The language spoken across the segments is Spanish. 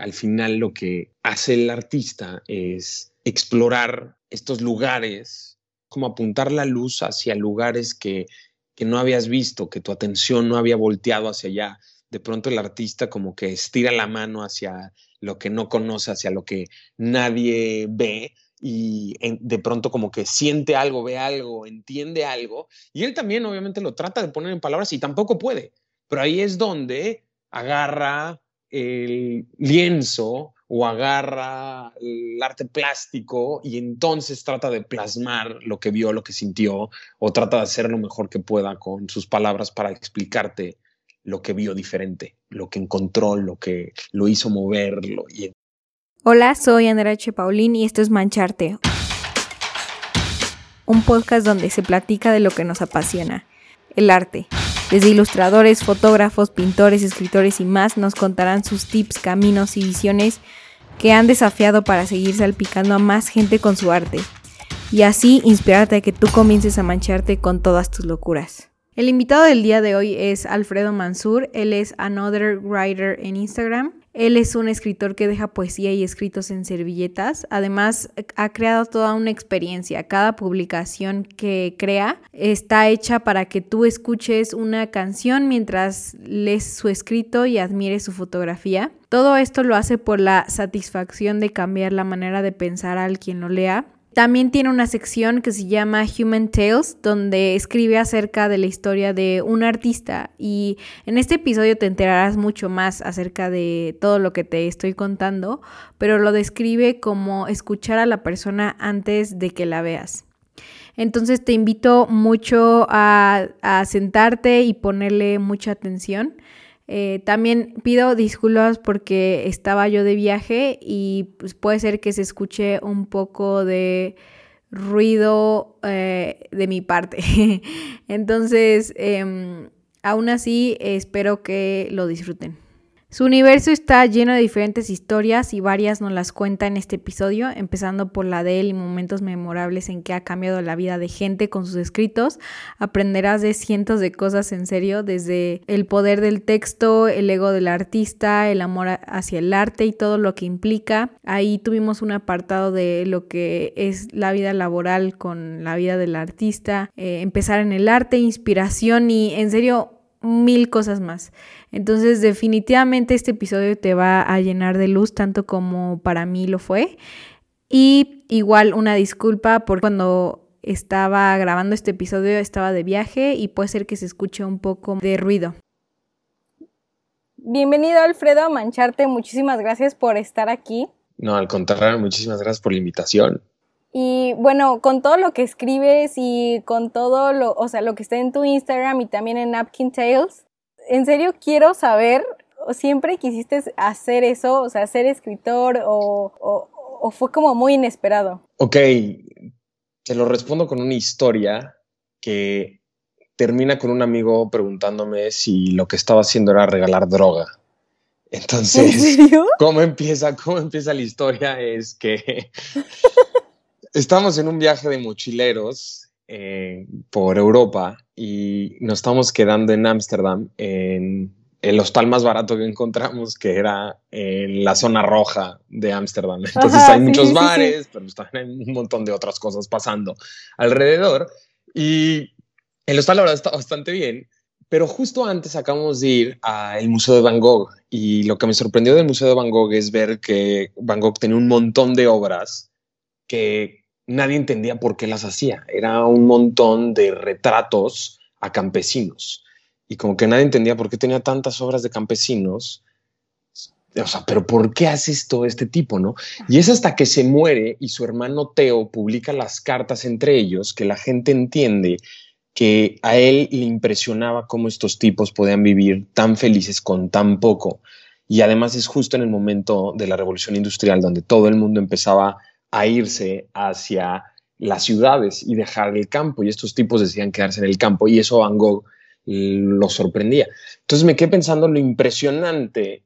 al final lo que hace el artista es explorar estos lugares, como apuntar la luz hacia lugares que, que no habías visto, que tu atención no había volteado hacia allá. De pronto el artista como que estira la mano hacia lo que no conoce, hacia lo que nadie ve y de pronto como que siente algo, ve algo, entiende algo. Y él también obviamente lo trata de poner en palabras y tampoco puede. Pero ahí es donde agarra el lienzo o agarra el arte plástico y entonces trata de plasmar lo que vio, lo que sintió, o trata de hacer lo mejor que pueda con sus palabras para explicarte lo que vio diferente, lo que encontró, lo que lo hizo moverlo. Y... Hola, soy Andrea H. Paulín y esto es Mancharte, un podcast donde se platica de lo que nos apasiona, el arte. Desde ilustradores, fotógrafos, pintores, escritores y más nos contarán sus tips, caminos y visiones que han desafiado para seguir salpicando a más gente con su arte. Y así inspirarte a que tú comiences a mancharte con todas tus locuras. El invitado del día de hoy es Alfredo Mansur. Él es Another Writer en Instagram. Él es un escritor que deja poesía y escritos en servilletas. Además, ha creado toda una experiencia. Cada publicación que crea está hecha para que tú escuches una canción mientras lees su escrito y admires su fotografía. Todo esto lo hace por la satisfacción de cambiar la manera de pensar al quien lo lea también tiene una sección que se llama Human Tales, donde escribe acerca de la historia de un artista y en este episodio te enterarás mucho más acerca de todo lo que te estoy contando, pero lo describe como escuchar a la persona antes de que la veas. Entonces te invito mucho a, a sentarte y ponerle mucha atención. Eh, también pido disculpas porque estaba yo de viaje y pues, puede ser que se escuche un poco de ruido eh, de mi parte. Entonces, em, aún así, espero que lo disfruten. Su universo está lleno de diferentes historias y varias nos las cuenta en este episodio, empezando por la de él y momentos memorables en que ha cambiado la vida de gente con sus escritos. Aprenderás de cientos de cosas en serio, desde el poder del texto, el ego del artista, el amor hacia el arte y todo lo que implica. Ahí tuvimos un apartado de lo que es la vida laboral con la vida del artista, eh, empezar en el arte, inspiración y en serio mil cosas más. Entonces definitivamente este episodio te va a llenar de luz tanto como para mí lo fue. Y igual una disculpa por cuando estaba grabando este episodio estaba de viaje y puede ser que se escuche un poco de ruido. Bienvenido Alfredo a Mancharte, muchísimas gracias por estar aquí. No, al contrario, muchísimas gracias por la invitación. Y bueno, con todo lo que escribes y con todo lo, o sea, lo que está en tu Instagram y también en Napkin Tales, en serio quiero saber, ¿siempre quisiste hacer eso, o sea, ser escritor o, o, fue como muy inesperado? Ok, te lo respondo con una historia que termina con un amigo preguntándome si lo que estaba haciendo era regalar droga. Entonces, ¿cómo empieza, cómo empieza la historia? Es que estamos en un viaje de mochileros eh, por Europa y nos estamos quedando en Ámsterdam, en el hostal más barato que encontramos, que era en la zona roja de Ámsterdam. Entonces hay muchos bares, pero también hay un montón de otras cosas pasando alrededor. Y el hostal ahora está bastante bien, pero justo antes acabamos de ir al Museo de Van Gogh y lo que me sorprendió del Museo de Van Gogh es ver que Van Gogh tenía un montón de obras que nadie entendía por qué las hacía. Era un montón de retratos a campesinos. Y como que nadie entendía por qué tenía tantas obras de campesinos. O sea, pero ¿por qué hace esto este tipo, no? Y es hasta que se muere y su hermano Teo publica las cartas entre ellos que la gente entiende que a él le impresionaba cómo estos tipos podían vivir tan felices con tan poco. Y además es justo en el momento de la revolución industrial donde todo el mundo empezaba a irse hacia las ciudades y dejar el campo. Y estos tipos decían quedarse en el campo y eso Van Gogh lo sorprendía. Entonces me quedé pensando lo impresionante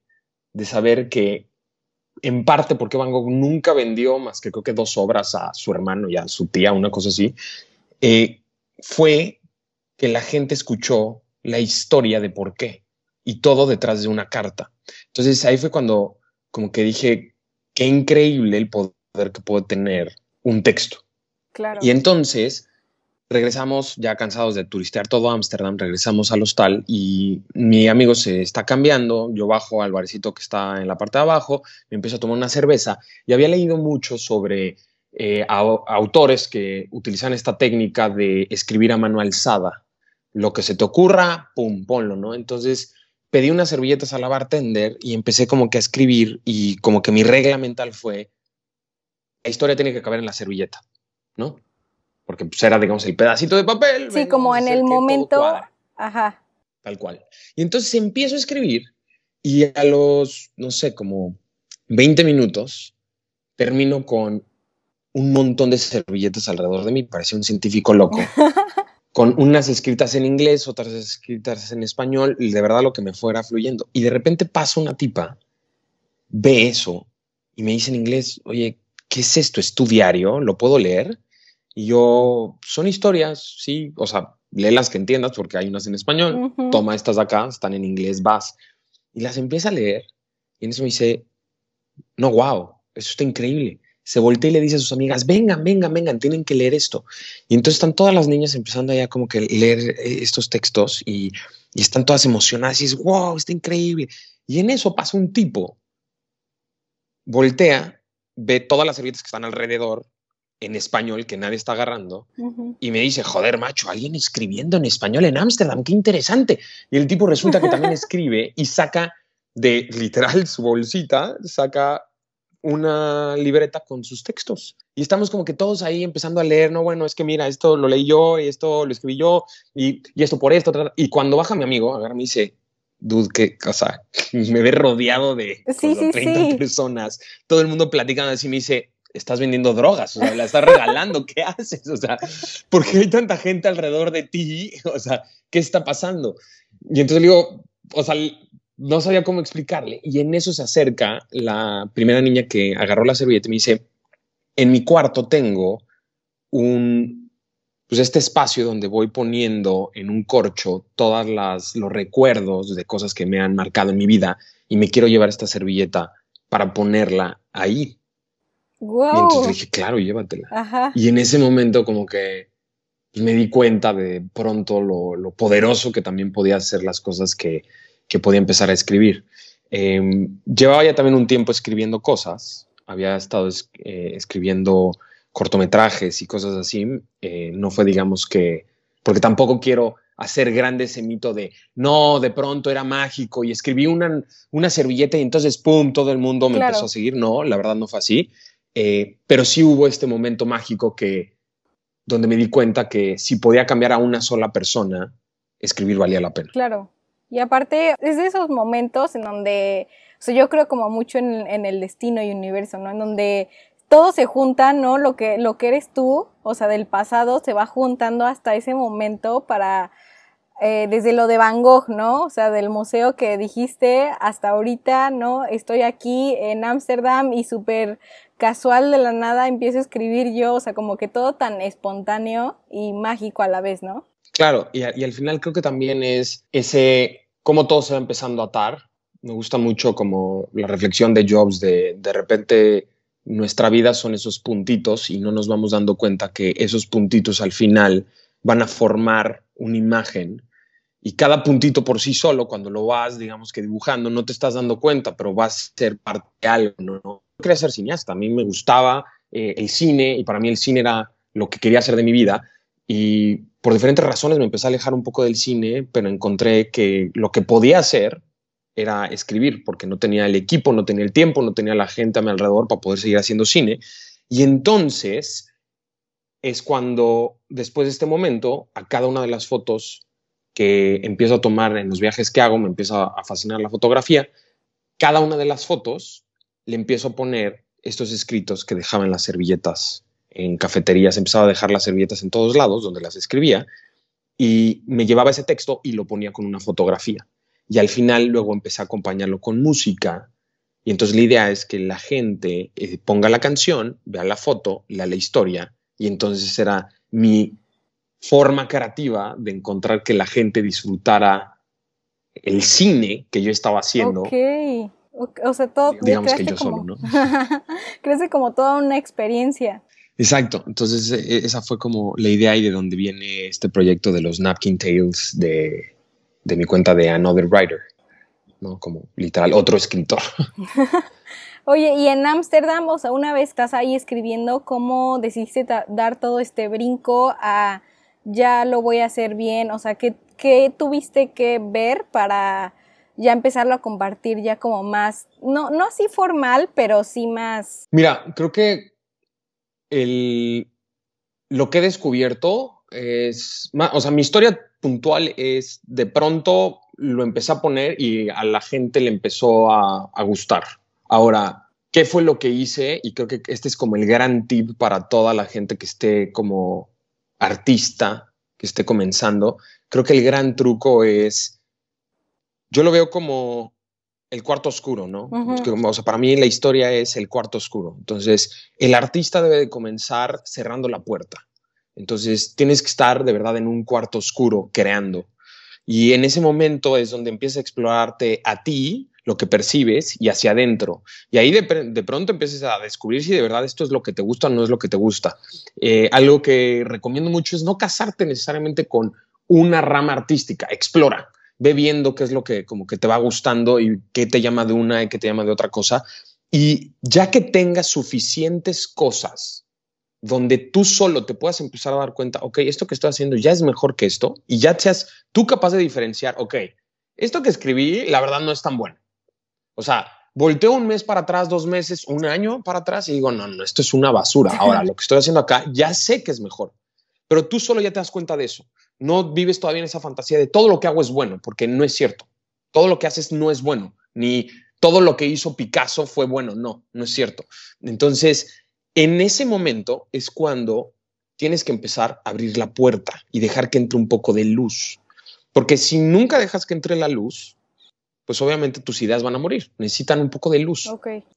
de saber que en parte porque Van Gogh nunca vendió más que creo que dos obras a su hermano y a su tía, una cosa así, eh, fue que la gente escuchó la historia de por qué y todo detrás de una carta. Entonces ahí fue cuando como que dije, qué increíble el poder que puede tener un texto. Claro. Y entonces regresamos ya cansados de turistear todo Ámsterdam, regresamos al hostal y mi amigo se está cambiando, yo bajo al barecito que está en la parte de abajo, me empiezo a tomar una cerveza y había leído mucho sobre eh, autores que utilizan esta técnica de escribir a mano alzada. Lo que se te ocurra, pum, ponlo, ¿no? Entonces pedí unas servilletas a la bartender y empecé como que a escribir y como que mi regla mental fue, la historia tiene que caber en la servilleta, ¿no? porque pues, era, digamos, el pedacito de papel. Sí, como en el momento. Ajá. Tal cual. Y entonces empiezo a escribir y a los, no sé, como 20 minutos, termino con un montón de servilletas alrededor de mí, parecía un científico loco, con unas escritas en inglés, otras escritas en español, y de verdad lo que me fuera fluyendo. Y de repente pasa una tipa, ve eso y me dice en inglés, oye, ¿qué es esto? ¿Es tu diario? ¿Lo puedo leer? Y yo, son historias, sí, o sea, lee las que entiendas porque hay unas en español, toma estas de acá, están en inglés, vas. Y las empieza a leer y en eso me dice, no, wow, eso está increíble. Se voltea y le dice a sus amigas, vengan, vengan, vengan, tienen que leer esto. Y entonces están todas las niñas empezando ya como que leer eh, estos textos y, y están todas emocionadas y dices, wow, está increíble. Y en eso pasa un tipo, voltea, ve todas las servilletas que están alrededor en español que nadie está agarrando y me dice, joder, macho, alguien escribiendo en español en Ámsterdam, qué interesante. Y el tipo resulta que también escribe y saca de literal su bolsita, saca una libreta con sus textos. Y estamos como que todos ahí empezando a leer, no, bueno, es que mira, esto lo leí yo y esto lo escribí yo y, y esto por esto. Y cuando baja mi amigo, agarra me dice, dude, que, o sea, me ve rodeado de 30 personas, todo el mundo platicando así, me dice, estás vendiendo drogas, o sea, la estás regalando, ¿qué haces? O sea, ¿por qué hay tanta gente alrededor de ti? O sea, ¿qué está pasando? Y entonces le digo, o sea, no sabía cómo explicarle. Y en eso se acerca la primera niña que agarró la servilleta y me dice, en mi cuarto tengo un, pues este espacio donde voy poniendo en un corcho todos los recuerdos de cosas que me han marcado en mi vida y me quiero llevar esta servilleta para ponerla ahí y entonces dije, claro, llévatela. Y en ese momento como que me di cuenta de pronto lo, poderoso que también podía hacer las cosas que, que podía empezar a escribir. Em, llevaba ya también un tiempo escribiendo cosas, había estado eh, escribiendo cortometrajes y cosas así. Eh, no fue, digamos que, porque tampoco quiero hacer grande ese mito de, no, de pronto era mágico y escribí una, una servilleta y entonces, ¡pum!, todo el mundo me empezó a seguir. No, la verdad no fue así. Eh, pero sí hubo este momento mágico que, donde me di cuenta que si podía cambiar a una sola persona, escribir valía la pena. Claro. Y aparte, es de esos momentos en donde, o sea, yo creo como mucho en, en, el destino y universo, ¿no? En donde todo se junta, ¿no? Lo que, lo que eres tú, o sea, del pasado, se va juntando hasta ese momento para, eh, desde lo de Van Gogh, ¿no? O sea, del museo que dijiste hasta ahorita, ¿no? Estoy aquí en Ámsterdam y súper casual de la nada empiezo a escribir yo, o sea, como que todo tan espontáneo y mágico a la vez, ¿no? Claro, y, al final creo que también es ese, cómo todo se va empezando a atar. Me gusta mucho como la reflexión de Jobs de de repente nuestra vida son esos puntitos y no nos vamos dando cuenta que esos puntitos al final van a formar una imagen y cada puntito por sí solo, cuando lo vas, digamos que dibujando, no te estás dando cuenta, pero va a ser parte de algo, ¿no? quería ser cineasta, a mí me gustaba eh, el cine y para mí el cine era lo que quería hacer de mi vida y por diferentes razones me empecé a alejar un poco del cine, pero encontré que lo que podía hacer era escribir, porque no tenía el equipo, no tenía el tiempo, no tenía la gente a mi alrededor para poder seguir haciendo cine. Y entonces es cuando, después de este momento, a cada una de las fotos que empiezo a tomar en los viajes que hago, me empieza a fascinar la fotografía, cada una de las fotos le empiezo a poner estos escritos que dejaba en las servilletas en cafeterías, empezaba a dejar las servilletas en todos lados donde las escribía y me llevaba ese texto y lo ponía con una fotografía. Y al final luego empecé a acompañarlo con música y entonces la idea es que la gente eh, ponga la canción, vea la foto, lea la historia y entonces era mi forma creativa de encontrar que la gente disfrutara el cine que yo estaba haciendo O sea, todo digamos que yo solo, ¿no? crece como toda una experiencia. Exacto, entonces e, esa fue como la idea y de donde viene este proyecto de los Napkin Tales de, de mi cuenta de Another Writer, ¿no? Como literal, otro escritor. Oye, y en Ámsterdam, o sea, una vez estás ahí escribiendo, ¿cómo decidiste dar todo este brinco a ya lo voy a hacer bien? O sea, ¿qué, qué tuviste que ver para ya empezarlo a compartir ya como más, no, no así formal, pero sí más... Mira, creo que el, lo que he descubierto es, o sea, mi historia puntual es de pronto lo empecé a poner y a la gente le empezó a, a gustar. Ahora, ¿qué fue lo que hice? Y creo que este es como el gran tip para toda la gente que esté como artista, que esté comenzando. Creo que el gran truco es, yo lo veo como el cuarto oscuro, ¿no? o sea, para mí la historia es el cuarto oscuro. Entonces, el artista debe de comenzar cerrando la puerta. Entonces, tienes que estar de verdad en un cuarto oscuro creando. Y en ese momento es donde empieza a explorarte a ti, lo que percibes y hacia adentro. Y ahí de, pronto empiezas a descubrir si de verdad esto es lo que te gusta o no es lo que te gusta. Eh, algo que recomiendo mucho es no casarte necesariamente con una rama artística, explora, ve viendo qué es lo que como que te va gustando y qué te llama de una y qué te llama de otra cosa. Y ya que tengas suficientes cosas donde tú solo te puedas empezar a dar cuenta, ok, esto que estoy haciendo ya es mejor que esto, y ya seas tú capaz de diferenciar, ok, esto que escribí, la verdad no es tan bueno o sea, volteo un mes para atrás, dos meses, un año para atrás y digo, no, no, esto es una basura. Ahora, lo que estoy haciendo acá, ya sé que es mejor, pero tú solo ya te das cuenta de eso. No vives todavía en esa fantasía de todo lo que hago es bueno, porque no es cierto. Todo lo que haces no es bueno, ni todo lo que hizo Picasso fue bueno, no, no es cierto. Entonces, en ese momento es cuando tienes que empezar a abrir la puerta y dejar que entre un poco de luz. Porque si nunca dejas que entre la luz, pues obviamente tus ideas van a morir. Necesitan un poco de luz.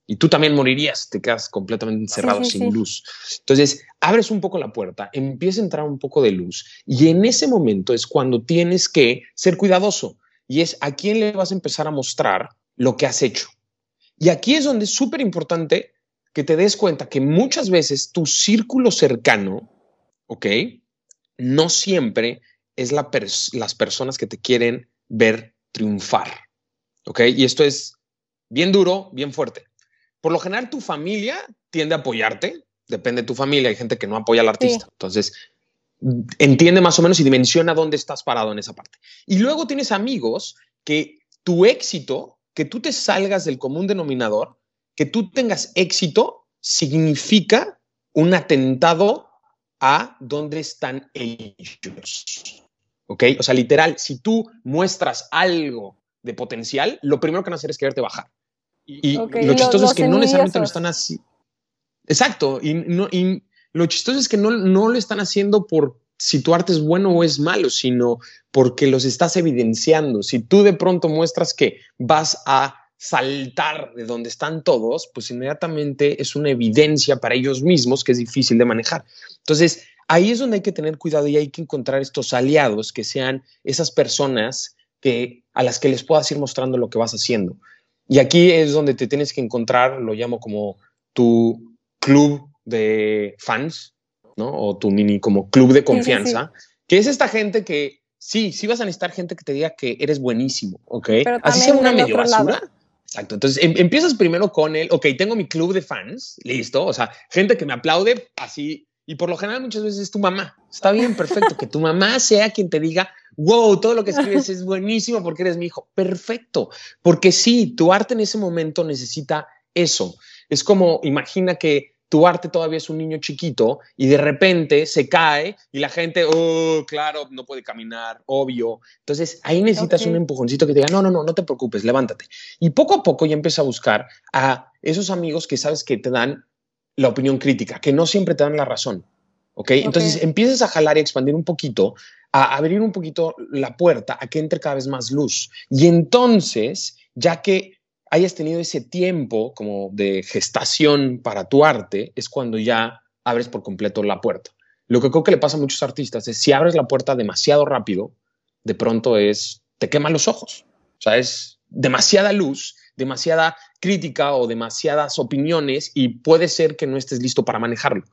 Y tú también morirías, te quedas completamente encerrado sin luz. Entonces, abres un poco la puerta, empieza a entrar un poco de luz y en ese momento es cuando tienes que ser cuidadoso y es a quién le vas a empezar a mostrar lo que has hecho. Y aquí es donde es súper importante que te des cuenta que muchas veces tu círculo cercano, ¿ok? No siempre es la las personas que te quieren ver triunfar. ¿ok? Y esto es bien duro, bien fuerte. Por lo general, tu familia tiende a apoyarte, depende de tu familia, hay gente que no apoya al artista. Entonces, entiende más o menos y dimensiona dónde estás parado en esa parte. Y luego tienes amigos que tu éxito, que tú te salgas del común denominador, que tú tengas éxito, significa un atentado a dónde están ellos. ¿Ok? O sea, literal, si tú muestras algo de potencial, lo primero que van a hacer es quererte bajar. Y, lo chistoso es que no necesariamente lo están así. Exacto. Y, no, y lo chistoso es que no, no lo están haciendo por si tu arte es bueno o es malo, sino porque los estás evidenciando. Si tú de pronto muestras que vas a saltar de donde están todos, pues inmediatamente es una evidencia para ellos mismos que es difícil de manejar. Entonces, ahí es donde hay que tener cuidado y hay que encontrar estos aliados que sean esas personas que, a las que les puedas ir mostrando lo que vas haciendo. Y aquí es donde te tienes que encontrar, lo llamo como tu club de fans, ¿no? O tu mini como club de confianza, que es esta gente que sí, sí vas a necesitar gente que te diga que eres buenísimo, ¿ok? Así sea una medio basura. Exacto. Entonces em, empiezas primero con el, ok, tengo mi club de fans, listo. O sea, gente que me aplaude así. Y por lo general muchas veces es tu mamá. Está bien, perfecto. que tu mamá sea quien te diga, wow, todo lo que escribes es buenísimo porque eres mi hijo. Perfecto, porque sí, tu arte en ese momento necesita eso. Es como, imagina que tu arte todavía es un niño chiquito y de repente se cae y la gente, oh, claro, no puede caminar, obvio. Entonces ahí necesitas un empujoncito que te diga, no, no, no, no te preocupes, levántate. Y poco a poco ya empieza a buscar a esos amigos que sabes que te dan la opinión crítica, que no siempre te dan la razón. ¿Ok? Entonces empiezas a jalar y expandir un poquito a abrir un poquito la puerta a que entre cada vez más luz. Y entonces, ya que hayas tenido ese tiempo como de gestación para tu arte, es cuando ya abres por completo la puerta. Lo que creo que le pasa a muchos artistas es si abres la puerta demasiado rápido, de pronto es, te queman los ojos. O sea, es demasiada luz, demasiada crítica o demasiadas opiniones y puede ser que no estés listo para manejarlo.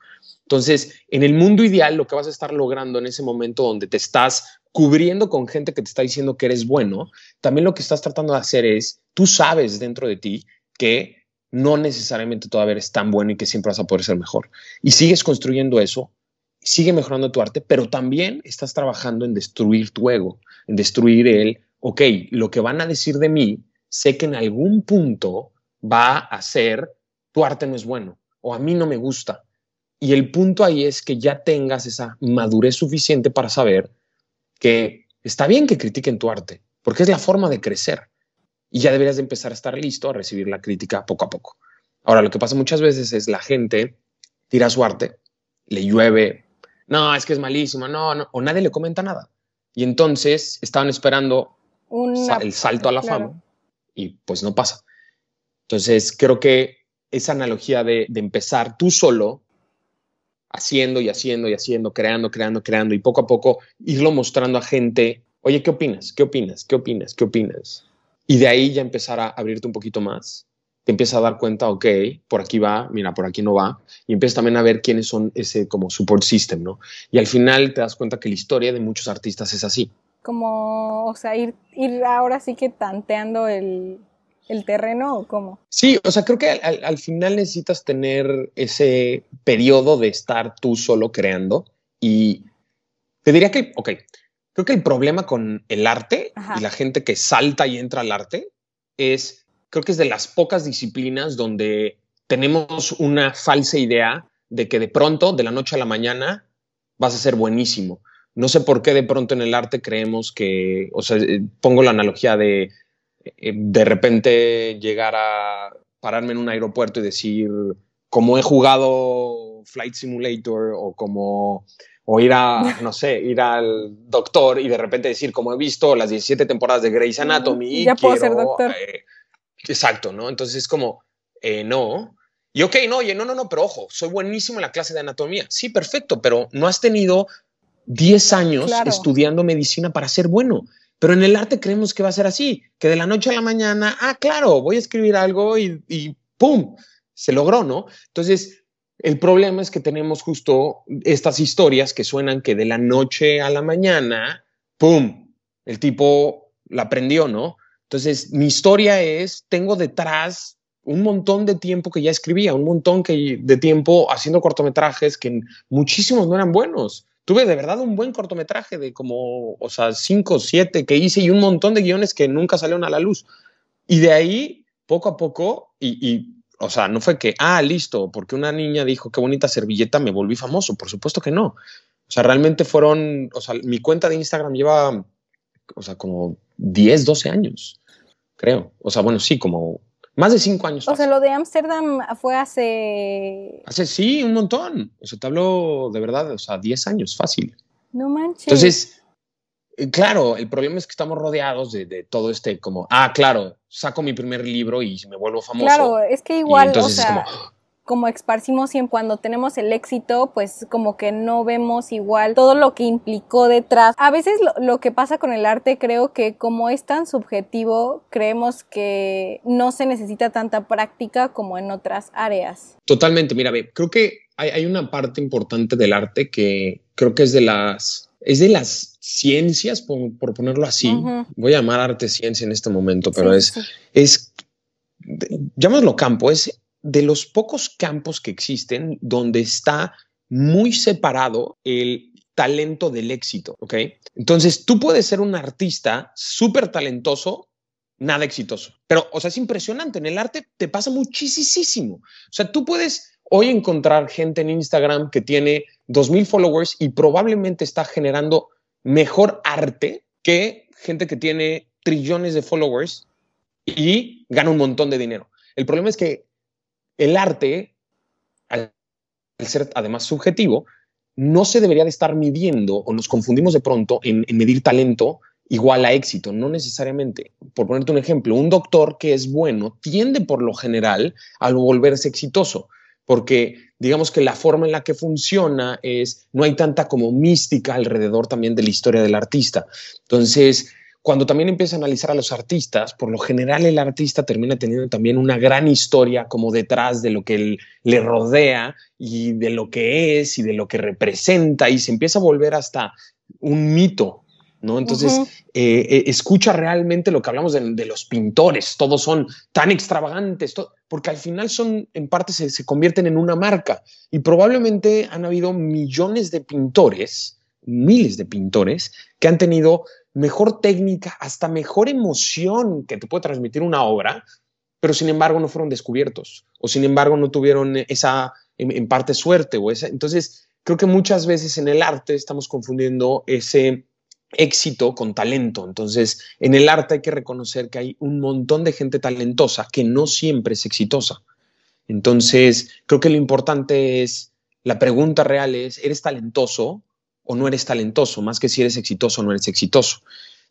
Entonces, en el mundo ideal, lo que vas a estar logrando en ese momento donde te estás cubriendo con gente que te está diciendo que eres bueno, también lo que estás tratando de hacer es, tú sabes dentro de ti que no necesariamente todavía eres tan bueno y que siempre vas a poder ser mejor. Y sigues construyendo eso, sigue mejorando tu arte, pero también estás trabajando en destruir tu ego, en destruir el, ok, lo que van a decir de mí, sé que en algún punto va a ser, tu arte no es bueno o a mí no me gusta y el punto ahí es que ya tengas esa madurez suficiente para saber que está bien que critiquen tu arte, porque es la forma de crecer. Y ya deberías de empezar a estar listo a recibir la crítica poco a poco. Ahora, lo que pasa muchas veces es la gente tira su arte, le llueve, no, es que es malísimo, no, no, o nadie le comenta nada. Y entonces estaban esperando el salto a la fama y pues no pasa. Entonces, creo que esa analogía de, de empezar tú solo haciendo y haciendo y haciendo, creando, creando, creando y poco a poco irlo mostrando a gente, oye, ¿qué opinas? ¿Qué opinas? ¿Qué opinas? ¿Qué opinas? Y de ahí ya empezar a abrirte un poquito más. Te empiezas a dar cuenta, ok, por aquí va, mira, por aquí no va. Y empiezas también a ver quiénes son ese como support system, ¿no? Y al final te das cuenta que la historia de muchos artistas es así. Como, o sea, ir, ir ahora sí que tanteando el, el terreno o cómo? Sí, o sea, creo que al, final necesitas tener ese periodo de estar tú solo creando y te diría que, ok, creo que el problema con el arte y la gente que salta y entra al arte es, creo que es de las pocas disciplinas donde tenemos una falsa idea de que de pronto, de la noche a la mañana, vas a ser buenísimo. No sé por qué de pronto en el arte creemos que, o sea, eh, pongo la analogía de de repente llegar a pararme en un aeropuerto y decir, como he jugado Flight Simulator o como o ir a, no sé, ir al doctor y de repente decir, como he visto las 17 temporadas de Grey's Anatomy. Ya puedo ser doctor. Eh, exacto, ¿no? Entonces es como, eh, no. Y ok, no, oye, no, no, no, pero ojo, soy buenísimo en la clase de anatomía. Sí, perfecto, pero no has tenido 10 años estudiando medicina para ser bueno. Pero en el arte creemos que va a ser así, que de la noche a la mañana, ah, claro, voy a escribir algo y, y ¡pum! Se logró, ¿no? Entonces, el problema es que tenemos justo estas historias que suenan que de la noche a la mañana, ¡pum! El tipo la aprendió, ¿no? Entonces, mi historia es, tengo detrás un montón de tiempo que ya escribía, un montón que, de tiempo haciendo cortometrajes que muchísimos no eran buenos tuve de verdad un buen cortometraje de como, o sea, cinco o siete que hice y un montón de guiones que nunca salieron a la luz. Y de ahí, poco a poco, y, o sea, no fue que, ah, listo, porque una niña dijo qué bonita servilleta, me volví famoso. Por supuesto que no. O sea, realmente fueron, o sea, mi cuenta de Instagram lleva, o sea, como 10, 12 años, creo. O sea, bueno, sí, como más de cinco años. O sea, lo de Ámsterdam fue hace... Hace, sí, un montón. O sea, te hablo de verdad, o sea, diez años, fácil. No manches. Entonces, eh, claro, el problema es que estamos rodeados de, todo este como, ah, claro, saco mi primer libro y me vuelvo famoso. Claro, es que igual, entonces o sea, es como, como esparcimos y cuando tenemos el éxito, pues como que no vemos igual todo lo que implicó detrás. A veces lo, que pasa con el arte creo que como es tan subjetivo, creemos que no se necesita tanta práctica como en otras áreas. Totalmente, mira, ve, creo que hay, una parte importante del arte que creo que es de las es de las ciencias, por, ponerlo así. Voy a llamar arte ciencia en este momento, pero es, es, llamémoslo campo, es de los pocos campos que existen donde está muy separado el talento del éxito, ¿ok? Entonces, tú puedes ser un artista súper talentoso, nada exitoso. Pero, o sea, es impresionante, en el arte te pasa muchísimo. O sea, tú puedes hoy encontrar gente en Instagram que tiene 2.000 followers y probablemente está generando mejor arte que gente que tiene trillones de followers y gana un montón de dinero. El problema es que el arte, al ser además subjetivo, no se debería de estar midiendo o nos confundimos de pronto en, medir talento igual a éxito, no necesariamente. Por ponerte un ejemplo, un doctor que es bueno tiende por lo general a volverse exitoso, porque digamos que la forma en la que funciona es, no hay tanta como mística alrededor también de la historia del artista. Entonces, cuando también empieza a analizar a los artistas, por lo general el artista termina teniendo también una gran historia como detrás de lo que le rodea y de lo que es y de lo que representa y se empieza a volver hasta un mito, ¿no? Entonces, eh, eh, escucha realmente lo que hablamos de, los pintores, todos son tan extravagantes, porque al final son, en parte, se, se, convierten en una marca y probablemente han habido millones de pintores, miles de pintores, que han tenido mejor técnica, hasta mejor emoción que te puede transmitir una obra, pero sin embargo no fueron descubiertos o sin embargo no tuvieron esa, en, parte, suerte o esa. Entonces, creo que muchas veces en el arte estamos confundiendo ese éxito con talento. Entonces, en el arte hay que reconocer que hay un montón de gente talentosa que no siempre es exitosa. Entonces, creo que lo importante es, la pregunta real es, ¿eres talentoso? O no eres talentoso, más que si eres exitoso o no eres exitoso.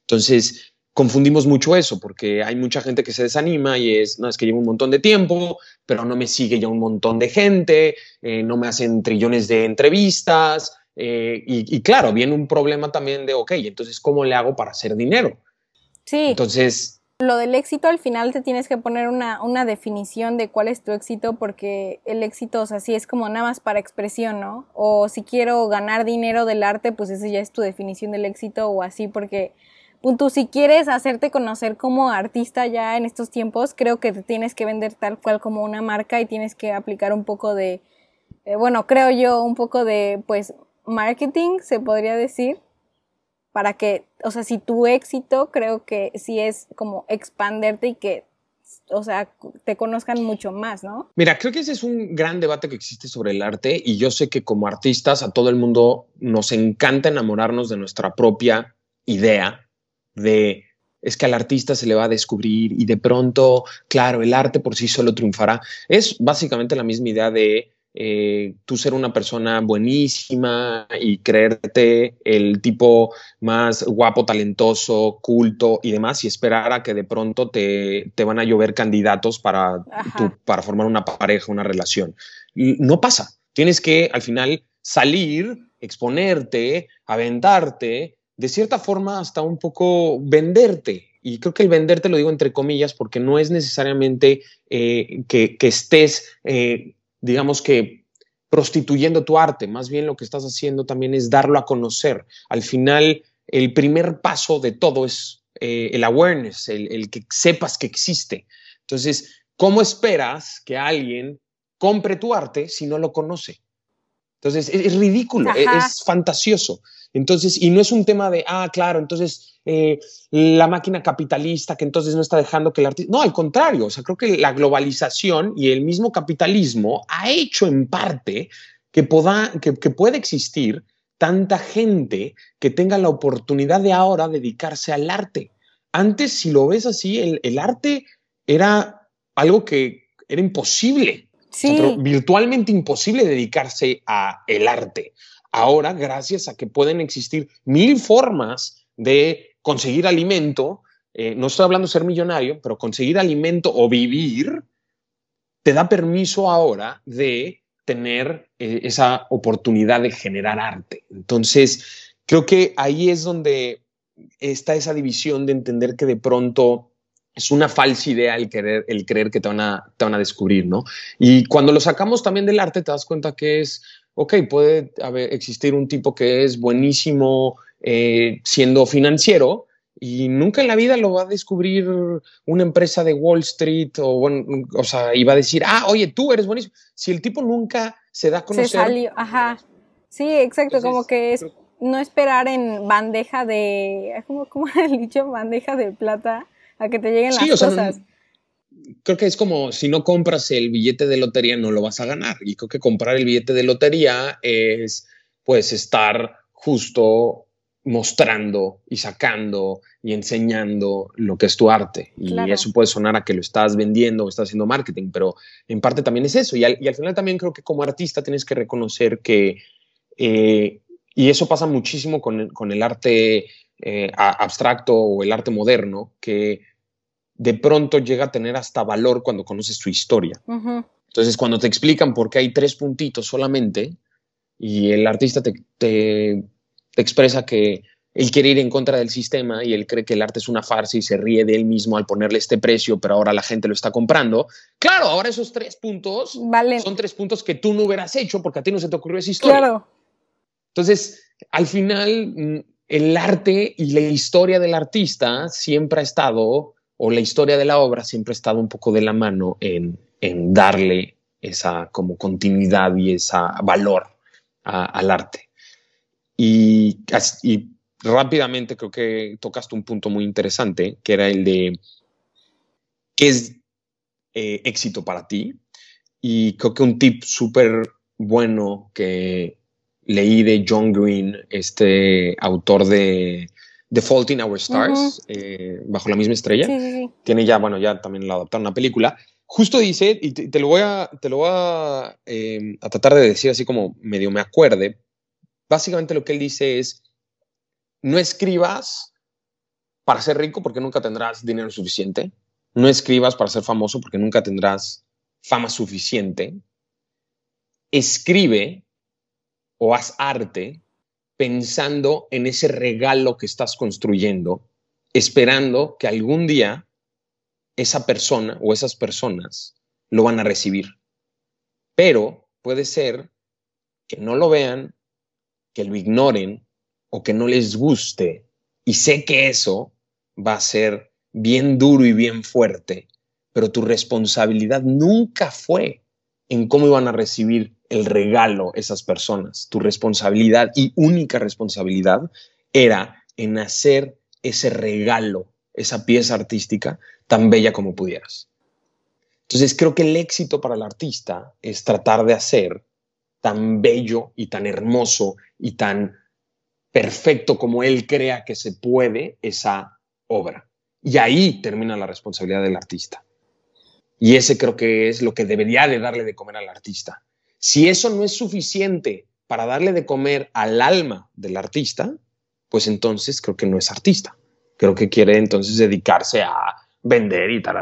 Entonces, confundimos mucho eso, porque hay mucha gente que se desanima y es, no, es que llevo un montón de tiempo, pero no me sigue ya un montón de gente, eh, no me hacen trillones de entrevistas, eh, y, y, claro, viene un problema también de, ok, entonces, ¿cómo le hago para hacer dinero? Sí. Entonces, lo del éxito al final te tienes que poner una, una, definición de cuál es tu éxito porque el éxito, o sí es como nada más para expresión, ¿no? O si quiero ganar dinero del arte, pues esa ya es tu definición del éxito o así porque punto, si quieres hacerte conocer como artista ya en estos tiempos, creo que te tienes que vender tal cual como una marca y tienes que aplicar un poco de, eh, bueno, creo yo, un poco de, pues, marketing, se podría decir para que, o sea, si tu éxito creo que sí es como expanderte y que, o sea, te conozcan mucho más, ¿no? Mira, creo que ese es un gran debate que existe sobre el arte y yo sé que como artistas a todo el mundo nos encanta enamorarnos de nuestra propia idea de es que al artista se le va a descubrir y de pronto, claro, el arte por sí solo triunfará. Es básicamente la misma idea de eh, tú ser una persona buenísima y creerte el tipo más guapo, talentoso, culto y demás, y esperar a que de pronto te, van a llover candidatos para, para formar una pareja, una relación. Y no pasa. Tienes que al final salir, exponerte, aventarte, de cierta forma hasta un poco venderte. Y creo que el venderte lo digo entre comillas porque no es necesariamente eh, que, estés eh, digamos que prostituyendo tu arte, más bien lo que estás haciendo también es darlo a conocer. Al final, el primer paso de todo es eh, el awareness, el, que sepas que existe. Entonces, ¿cómo esperas que alguien compre tu arte si no lo conoce? Entonces, es, ridículo, es, es, fantasioso. Entonces, y no es un tema de, ah, claro, entonces eh, la máquina capitalista que entonces no está dejando que el artista... No, al contrario, o sea, creo que la globalización y el mismo capitalismo ha hecho en parte que, pueda, que, puede existir tanta gente que tenga la oportunidad de ahora dedicarse al arte. Antes, si lo ves así, el, arte era algo que era imposible, virtualmente imposible dedicarse a el arte. Ahora, gracias a que pueden existir mil formas de conseguir alimento, eh, no estoy hablando de ser millonario, pero conseguir alimento o vivir, te da permiso ahora de tener eh, esa oportunidad de generar arte. Entonces, creo que ahí es donde está esa división de entender que de pronto es una falsa idea el, querer, el creer que te van, a, te van a descubrir, ¿no? Y cuando lo sacamos también del arte, te das cuenta que es, ok, puede haber, existir un tipo que es buenísimo eh, siendo financiero y nunca en la vida lo va a descubrir una empresa de Wall Street o, o sea, y va a decir, ah, oye, tú eres buenísimo. Si el tipo nunca se da a conocer. Se salió, ajá. Sí, exacto, como que es no esperar en bandeja de, ¿cómo, cómo el dicho? Bandeja de plata a que te lleguen las cosas. creo que es como si no compras el billete de lotería no lo vas a ganar. Y creo que comprar el billete de lotería es pues estar justo mostrando y sacando y enseñando lo que es tu arte. Y eso puede sonar a que lo estás vendiendo o estás haciendo marketing, pero en parte también es eso. Y al, final también creo que como artista tienes que reconocer que, eh, y eso pasa muchísimo con el, arte eh, abstracto o el arte moderno, que de pronto llega a tener hasta valor cuando conoces su historia. Entonces, cuando te explican por qué hay tres puntitos solamente y el artista te te expresa que él quiere ir en contra del sistema y él cree que el arte es una farsa y se ríe de él mismo al ponerle este precio, pero ahora la gente lo está comprando. Claro, ahora esos tres puntos son tres puntos que tú no hubieras hecho porque a ti no se te ocurrió esa historia. Claro. Entonces, al final, mm, el arte y la historia del artista siempre ha estado, o la historia de la obra siempre ha estado un poco de la mano en, darle esa como continuidad y ese valor al arte. Y, y rápidamente creo que tocaste un punto muy interesante, que era el de qué es eh, éxito para ti. Y creo que un tip súper bueno que leí de John Green, este autor de The Fault in Our Stars, eh, bajo la misma estrella, tiene ya, bueno, ya también la adaptaron a una película. Justo dice, y te, lo voy a, te lo voy a, eh, a tratar de decir así como medio me acuerde, básicamente lo que él dice es, no escribas para ser rico porque nunca tendrás dinero suficiente. No escribas para ser famoso porque nunca tendrás fama suficiente. Escribe o haz arte pensando en ese regalo que estás construyendo, esperando que algún día esa persona o esas personas lo van a recibir. Pero puede ser que no lo vean, que lo ignoren o que no les guste. Y sé que eso va a ser bien duro y bien fuerte, pero tu responsabilidad nunca fue en cómo iban a recibir el regalo esas personas. Tu responsabilidad y única responsabilidad era en hacer ese regalo, esa pieza artística tan bella como pudieras. Entonces creo que el éxito para el artista es tratar de hacer tan bello y tan hermoso y tan perfecto como él crea que se puede esa obra. Y ahí termina la responsabilidad del artista. Y ese creo que es lo que debería de darle de comer al artista. Si eso no es suficiente para darle de comer al alma del artista, pues entonces creo que no es artista. Creo que quiere entonces dedicarse a vender y tal.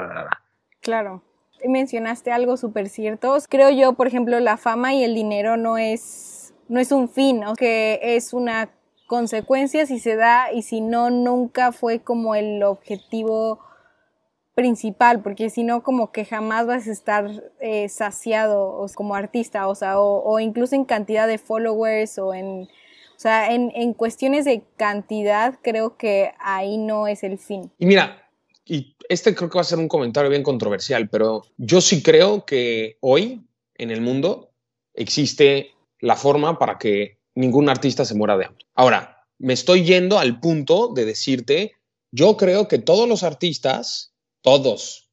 Claro. Mencionaste algo súper cierto. Creo yo, por ejemplo, la fama y el dinero no es, no es un fin, que es una consecuencias si se da y si no, nunca fue como el objetivo principal, porque si no, como que jamás vas a estar eh, saciado como artista, o sea, o, incluso en cantidad de followers o en, o sea, en, en cuestiones de cantidad, creo que ahí no es el fin. Y mira, y este creo que va a ser un comentario bien controversial, pero yo sí creo que hoy en el mundo existe la forma para que ningún artista se muera de hambre. Ahora, me estoy yendo al punto de decirte, yo creo que todos los artistas, todos,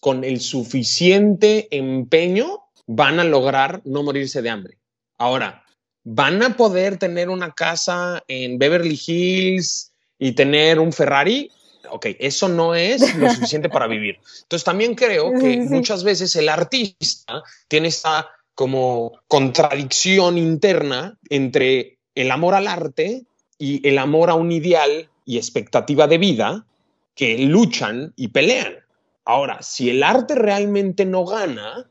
con el suficiente empeño, van a lograr no morirse de hambre. Ahora, ¿van a poder tener una casa en Beverly Hills y tener un Ferrari? Ok, eso no es lo suficiente para vivir. Entonces también creo que muchas veces el artista tiene esta como contradicción interna entre el amor al arte y el amor a un ideal y expectativa de vida que luchan y pelean. Ahora, si el arte realmente no gana,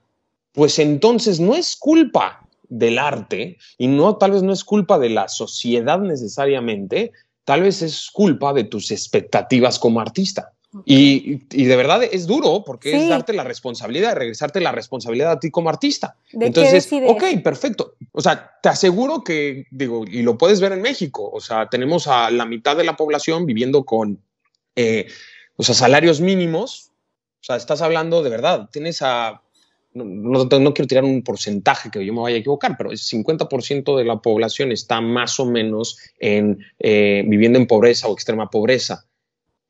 pues entonces no es culpa del arte y no tal vez no es culpa de la sociedad necesariamente, tal vez es culpa de tus expectativas como artista. Y, de verdad es duro porque es darte la responsabilidad, regresarte la responsabilidad a ti como artista. Entonces, ok, perfecto. O sea, te aseguro que, digo, y lo puedes ver en México, o sea, tenemos a la mitad de la población viviendo con, eh, o sea, salarios mínimos. O sea, estás hablando de verdad, tienes a, no, quiero tirar un porcentaje que yo me vaya a equivocar, pero el 50% de la población está más o menos en, eh, viviendo en pobreza o extrema pobreza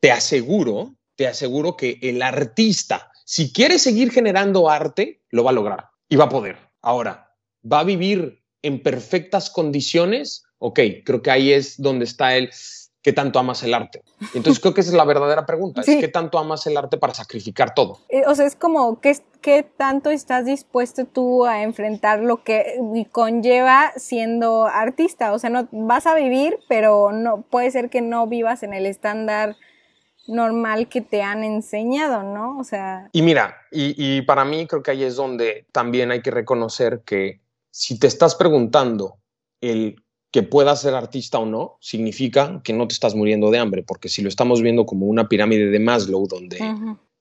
te aseguro, te aseguro que el artista, si quiere seguir generando arte, lo va a lograr y va a poder. Ahora, ¿va a vivir en perfectas condiciones? Ok, creo que ahí es donde está el qué tanto amas el arte. Entonces creo que esa es la verdadera pregunta, es qué tanto amas el arte para sacrificar todo. Eh, o sea, es como ¿qué, qué tanto estás dispuesto tú a enfrentar lo que conlleva siendo artista. O sea, no vas a vivir, pero no puede ser que no vivas en el estándar normal que te han enseñado, ¿no? O sea... Y mira, y, para mí creo que ahí es donde también hay que reconocer que si te estás preguntando el que puedas ser artista o no, significa que no te estás muriendo de hambre, porque si lo estamos viendo como una pirámide de Maslow, donde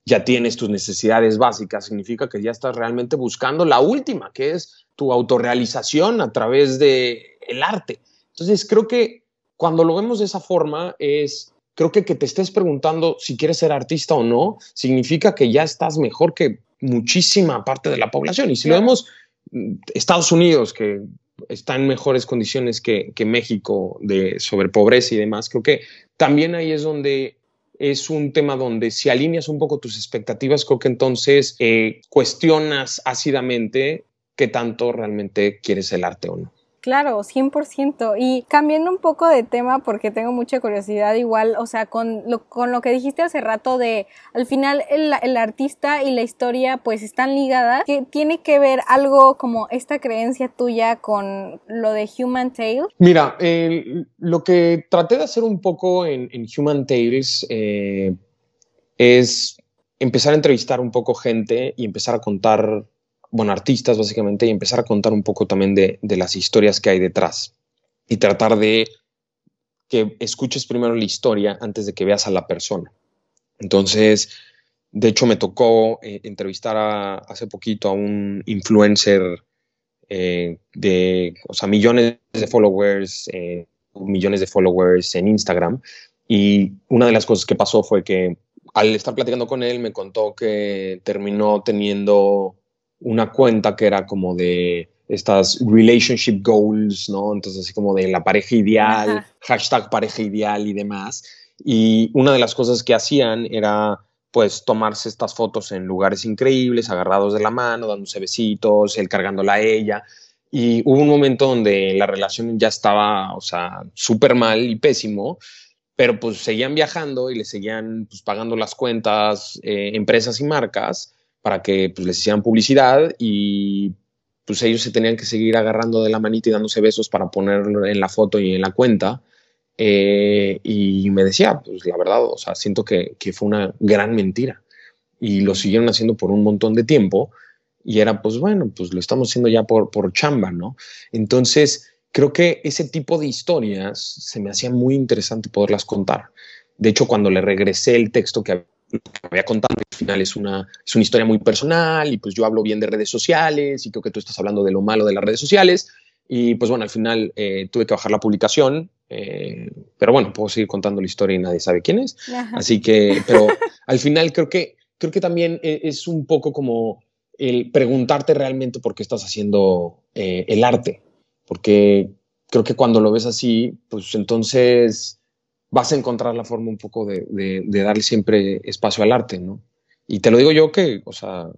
ya tienes tus necesidades básicas, significa que ya estás realmente buscando la última, que es tu autorrealización a través de el arte. Entonces, creo que cuando lo vemos de esa forma es creo que que te estés preguntando si quieres ser artista o no, significa que ya estás mejor que muchísima parte de la población. Y si lo vemos, mm, Estados Unidos, que está en mejores condiciones que, que, México de, sobre pobreza y demás, creo que también ahí es donde es un tema donde si alineas un poco tus expectativas, creo que entonces eh, cuestionas ácidamente qué tanto realmente quieres el arte o no. Claro, 100%. Y cambiando un poco de tema, porque tengo mucha curiosidad igual, o sea, con lo, que dijiste hace rato de, al final el, artista y la historia pues están ligadas, que tiene que ver algo como esta creencia tuya con lo de Human Tales. Mira, lo que traté de hacer un poco en, en Human Tales eh, es empezar a entrevistar un poco gente y empezar a contar bueno, artistas básicamente y empezar a contar un poco también de, las historias que hay detrás y tratar de que escuches primero la historia antes de que veas a la persona. Entonces, de hecho, me tocó eh, entrevistar hace poquito a un influencer eh, de, o sea, millones de followers, eh, millones de followers en Instagram. Y una de las cosas que pasó fue que al estar platicando con él, me contó que terminó teniendo una cuenta que era como de estas relationship goals, ¿no? Entonces, así como de la pareja ideal, hashtag pareja ideal y demás. Y una de las cosas que hacían era, pues, tomarse estas fotos en lugares increíbles, agarrados de la mano, dándose besitos, él cargándola a ella. Y hubo un momento donde la relación ya estaba, o sea, súper mal y pésimo, pero pues seguían viajando y le seguían pues, pagando las cuentas, eh, empresas y marcas para que pues, les hicieran publicidad y pues ellos se tenían que seguir agarrando de la manita y dándose besos para ponerlo en la foto y en la cuenta. Eh, y me decía, pues la verdad, o sea, siento que, que, fue una gran mentira. Y lo siguieron haciendo por un montón de tiempo. Y era, pues bueno, pues lo estamos haciendo ya por, por chamba, ¿no? Entonces, creo que ese tipo de historias se me hacía muy interesante poderlas contar. De hecho, cuando le regresé el texto que que había contado, al final es una, es una historia muy personal y pues yo hablo bien de redes sociales y creo que tú estás hablando de lo malo de las redes sociales y pues bueno, al final eh, tuve que bajar la publicación, eh, pero bueno, puedo seguir contando la historia y nadie sabe quién es. Así que, pero al final creo que, creo que también e, es un poco como el preguntarte realmente por qué estás haciendo eh, el arte, porque creo que cuando lo ves así, pues entonces vas a encontrar la forma un poco de, darle siempre espacio al arte, ¿no? Y te lo digo yo que, o sea,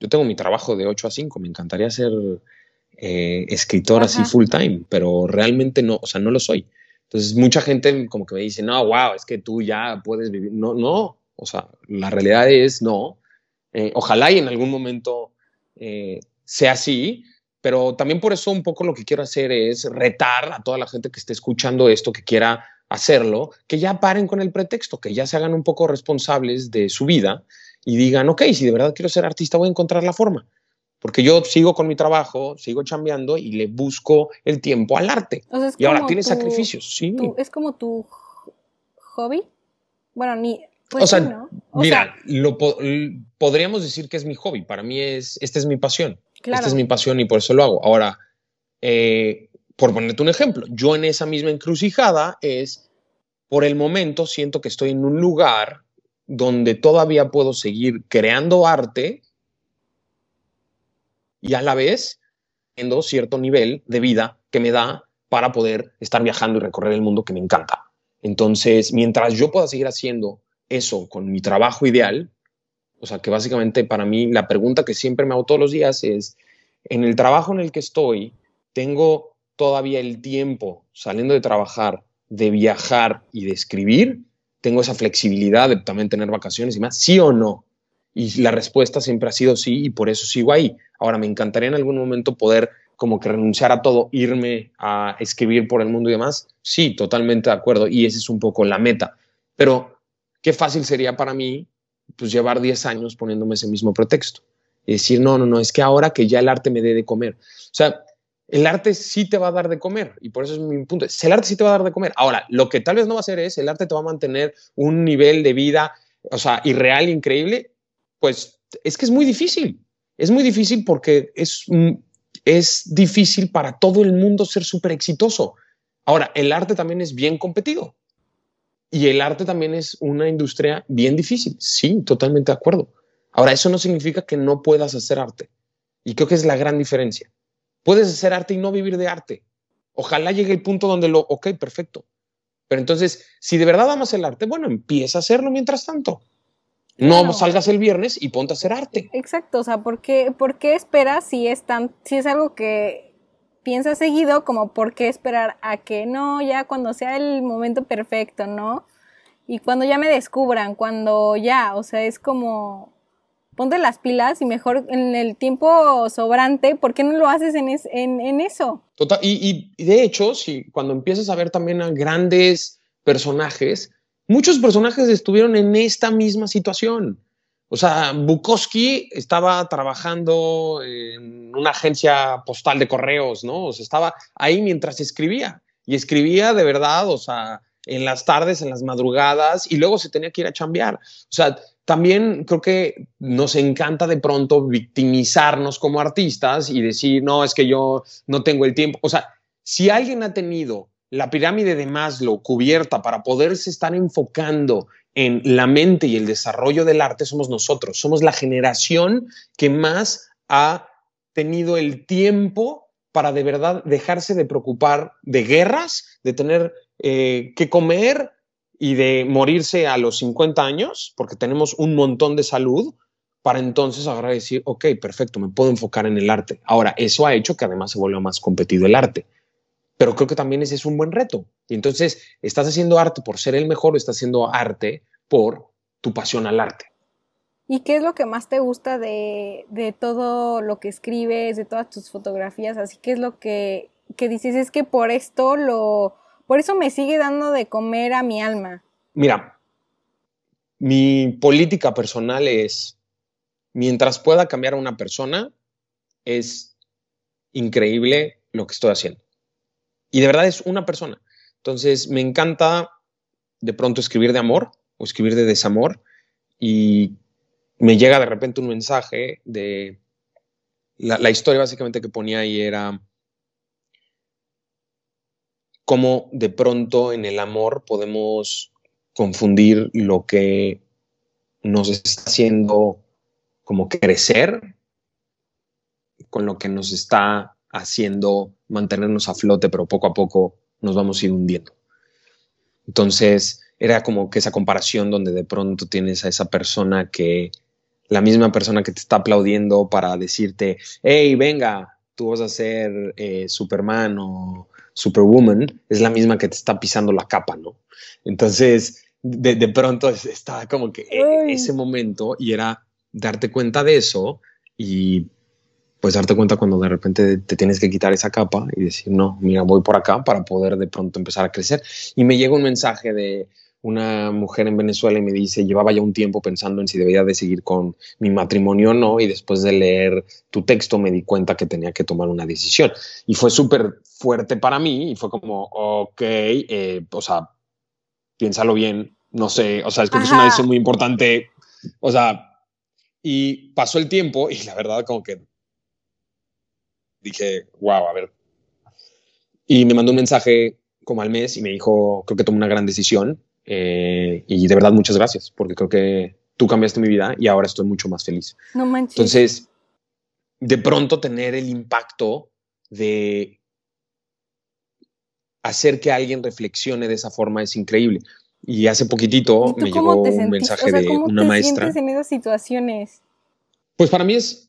yo tengo mi trabajo de 8 a 5, me encantaría ser eh, escritor así full time, pero realmente no, o sea, no lo soy. Entonces, mucha gente como que me dice, no, wow, es que tú ya puedes vivir. No, no, o sea, la realidad es no. Eh, ojalá y en algún momento eh, sea así, pero también por eso un poco lo que quiero hacer es retar a toda la gente que esté escuchando esto, que quiera hacerlo, que ya paren con el pretexto, que ya se hagan un poco responsables de su vida y digan, ok, si de verdad quiero ser artista voy a encontrar la forma. Porque yo sigo con mi trabajo, sigo chambeando y le busco el tiempo al arte. y ahora tiene sacrificios, sí. ¿Es como tu hobby? Bueno, ni... Pues o sea, mira, lo podríamos decir que es mi hobby. Para mí es, esta es mi pasión. Esta es mi pasión y por eso lo hago. Ahora, eh, por ponerte un ejemplo, yo en esa misma encrucijada es, por el momento siento que estoy en un lugar donde todavía puedo seguir creando arte y a la vez teniendo cierto nivel de vida que me da para poder estar viajando y recorrer el mundo que me encanta. Entonces, mientras yo pueda seguir haciendo eso con mi trabajo ideal, o sea, que básicamente para mí la pregunta que siempre me hago todos los días es, en el trabajo en el que estoy, tengo todavía el tiempo saliendo de trabajar, de viajar y de escribir, tengo esa flexibilidad de también tener vacaciones y más, sí o no. Y la respuesta siempre ha sido sí y por eso sigo ahí. Ahora, me encantaría en algún momento poder como que renunciar a todo, irme a escribir por el mundo y demás. Sí, totalmente de acuerdo. Y esa es un poco la meta. Pero qué fácil sería para mí pues llevar 10 años poniéndome ese mismo pretexto. Y decir, no, no, no, es que ahora que ya el arte me dé de comer. O sea, el arte sí te va a dar de comer. Y por eso es mi punto. El arte sí te va a dar de comer. Ahora, lo que tal vez no va a hacer es, el arte te va a mantener un nivel de vida, o sea, irreal, increíble. Pues es que es muy difícil. Es muy difícil porque es, es difícil para todo el mundo ser súper exitoso. Ahora, el arte también es bien competido. Y el arte también es una industria bien difícil. Sí, totalmente de acuerdo. Ahora, eso no significa que no puedas hacer arte. Y creo que es la gran diferencia. Puedes hacer arte y no vivir de arte. Ojalá llegue el punto donde lo, ok, perfecto. Pero entonces, si de verdad amas el arte, bueno, empieza a hacerlo mientras tanto. No salgas el viernes y ponte a hacer arte. Exacto, o sea, ¿por qué, por qué esperas si es, tan, si es algo que piensas seguido, como por qué esperar a que no, ya cuando sea el momento perfecto, ¿no? Y cuando ya me descubran, cuando ya, o sea, es como, ponte las pilas y mejor en el tiempo sobrante, ¿por qué no lo haces en, eso? Total, y, de hecho, si cuando empiezas a ver también a grandes personajes, muchos personajes estuvieron en esta misma situación. O sea, Bukowski estaba trabajando en una agencia postal de correos, ¿no? O sea, estaba ahí mientras escribía. Y escribía de verdad, o sea, en las tardes, en las madrugadas, y luego se tenía que ir a chambear. O sea, también creo que nos encanta de pronto victimizarnos como artistas y decir, no, es que yo no tengo el tiempo. O sea, si alguien ha tenido la pirámide de Maslow cubierta para poderse estar enfocando en la mente y el desarrollo del arte, somos nosotros. Somos la generación que más ha tenido el tiempo para de verdad dejarse de preocupar de guerras, de tener eh, que comer, y de morirse a los 50 años, porque tenemos un montón de salud, para entonces ahora decir, ok, perfecto, me puedo enfocar en el arte. Ahora, eso ha hecho que además se vuelva más competido el arte. Pero creo que también ese es un buen reto. Y entonces, ¿estás haciendo arte por ser el mejor o estás haciendo arte por tu pasión al arte? ¿Y qué es lo que más te gusta de, de todo lo que escribes, de todas tus fotografías? Así que es lo que, que dices, es que por esto lo, por eso me sigue dando de comer a mi alma. Mira, mi política personal es, mientras pueda cambiar a una persona, es increíble lo que estoy haciendo. Y de verdad es una persona. Entonces, me encanta de pronto escribir de amor o escribir de desamor y me llega de repente un mensaje de... La, historia básicamente que ponía ahí era cómo de pronto en el amor podemos confundir lo que nos está haciendo como crecer con lo que nos está haciendo mantenernos a flote, pero poco a poco nos vamos a ir hundiendo. Entonces, era como que esa comparación donde de pronto tienes a esa persona que, la misma persona que te está aplaudiendo para decirte, hey, venga, tú vas a ser eh, Superman o Superwoman es la misma que te está pisando la capa, ¿no? Entonces, de, pronto estaba como que e, ese momento y era darte cuenta de eso y pues darte cuenta cuando de repente te tienes que quitar esa capa y decir, no, mira, voy por acá para poder de pronto empezar a crecer. Y me llega un mensaje de, una mujer en Venezuela y me dice, llevaba ya un tiempo pensando en si debía de seguir con mi matrimonio o no, y después de leer tu texto me di cuenta que tenía que tomar una decisión. Y fue súper fuerte para mí y fue como, ok, eh, o sea, piénsalo bien, no sé, o sea, es que es una decisión muy importante, o sea, y pasó el tiempo y la verdad como que dije, wow, a ver. Y me mandó un mensaje como al mes y me dijo, creo que tomé una gran decisión eh, y de verdad, muchas gracias, porque creo que tú cambiaste mi vida y ahora estoy mucho más feliz. No manches. Entonces, de pronto tener el impacto de hacer que alguien reflexione de esa forma es increíble. Y hace poquitito me llegó un mensaje de una maestra. en esas situaciones? Pues para mí es,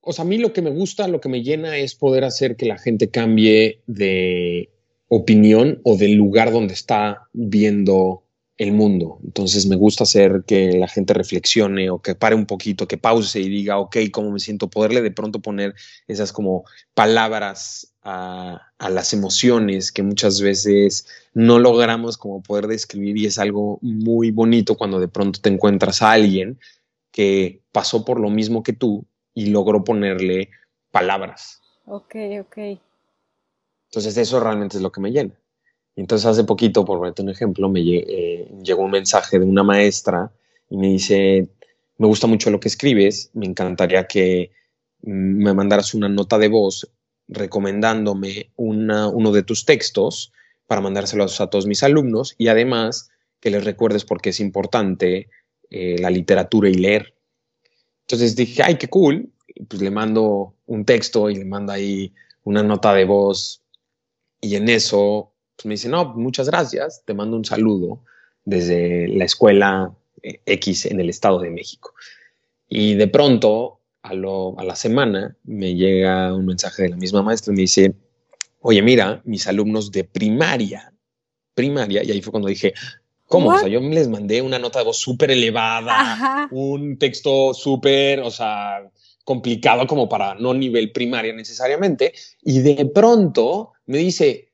o sea, a mí lo que me gusta, lo que me llena es poder hacer que la gente cambie de opinión o del lugar donde está viendo el mundo. Entonces me gusta hacer que la gente reflexione o que pare un poquito, que pause y diga, ok, ¿cómo me siento? Poderle de pronto poner esas como palabras a, las emociones que muchas veces no logramos como poder describir y es algo muy bonito cuando de pronto te encuentras a alguien que pasó por lo mismo que tú y logró ponerle palabras Ok, ok. Entonces eso realmente es lo que me llena. Entonces hace poquito, por ponerte un ejemplo, me eh, llegó un mensaje de una maestra y me dice, me gusta mucho lo que escribes, me encantaría que me mandaras una nota de voz recomendándome uno de tus textos para mandárselos a todos mis alumnos y además que les recuerdes por qué es importante eh, la literatura y leer. Entonces dije, ay, qué cool. pues le mando un texto y le mando ahí una nota de voz. Y en eso pues me dice, no, muchas gracias, te mando un saludo desde la escuela eh, X en el Estado de México. Y de pronto, a, a la semana, me llega un mensaje de la misma maestra y me dice, oye, mira, mis alumnos de primaria, primaria, y ahí fue cuando dije, ¿Cómo? O sea, yo les mandé una nota de voz súper elevada, un texto súper, o sea, complicado como para no nivel primaria necesariamente, y de pronto me dice,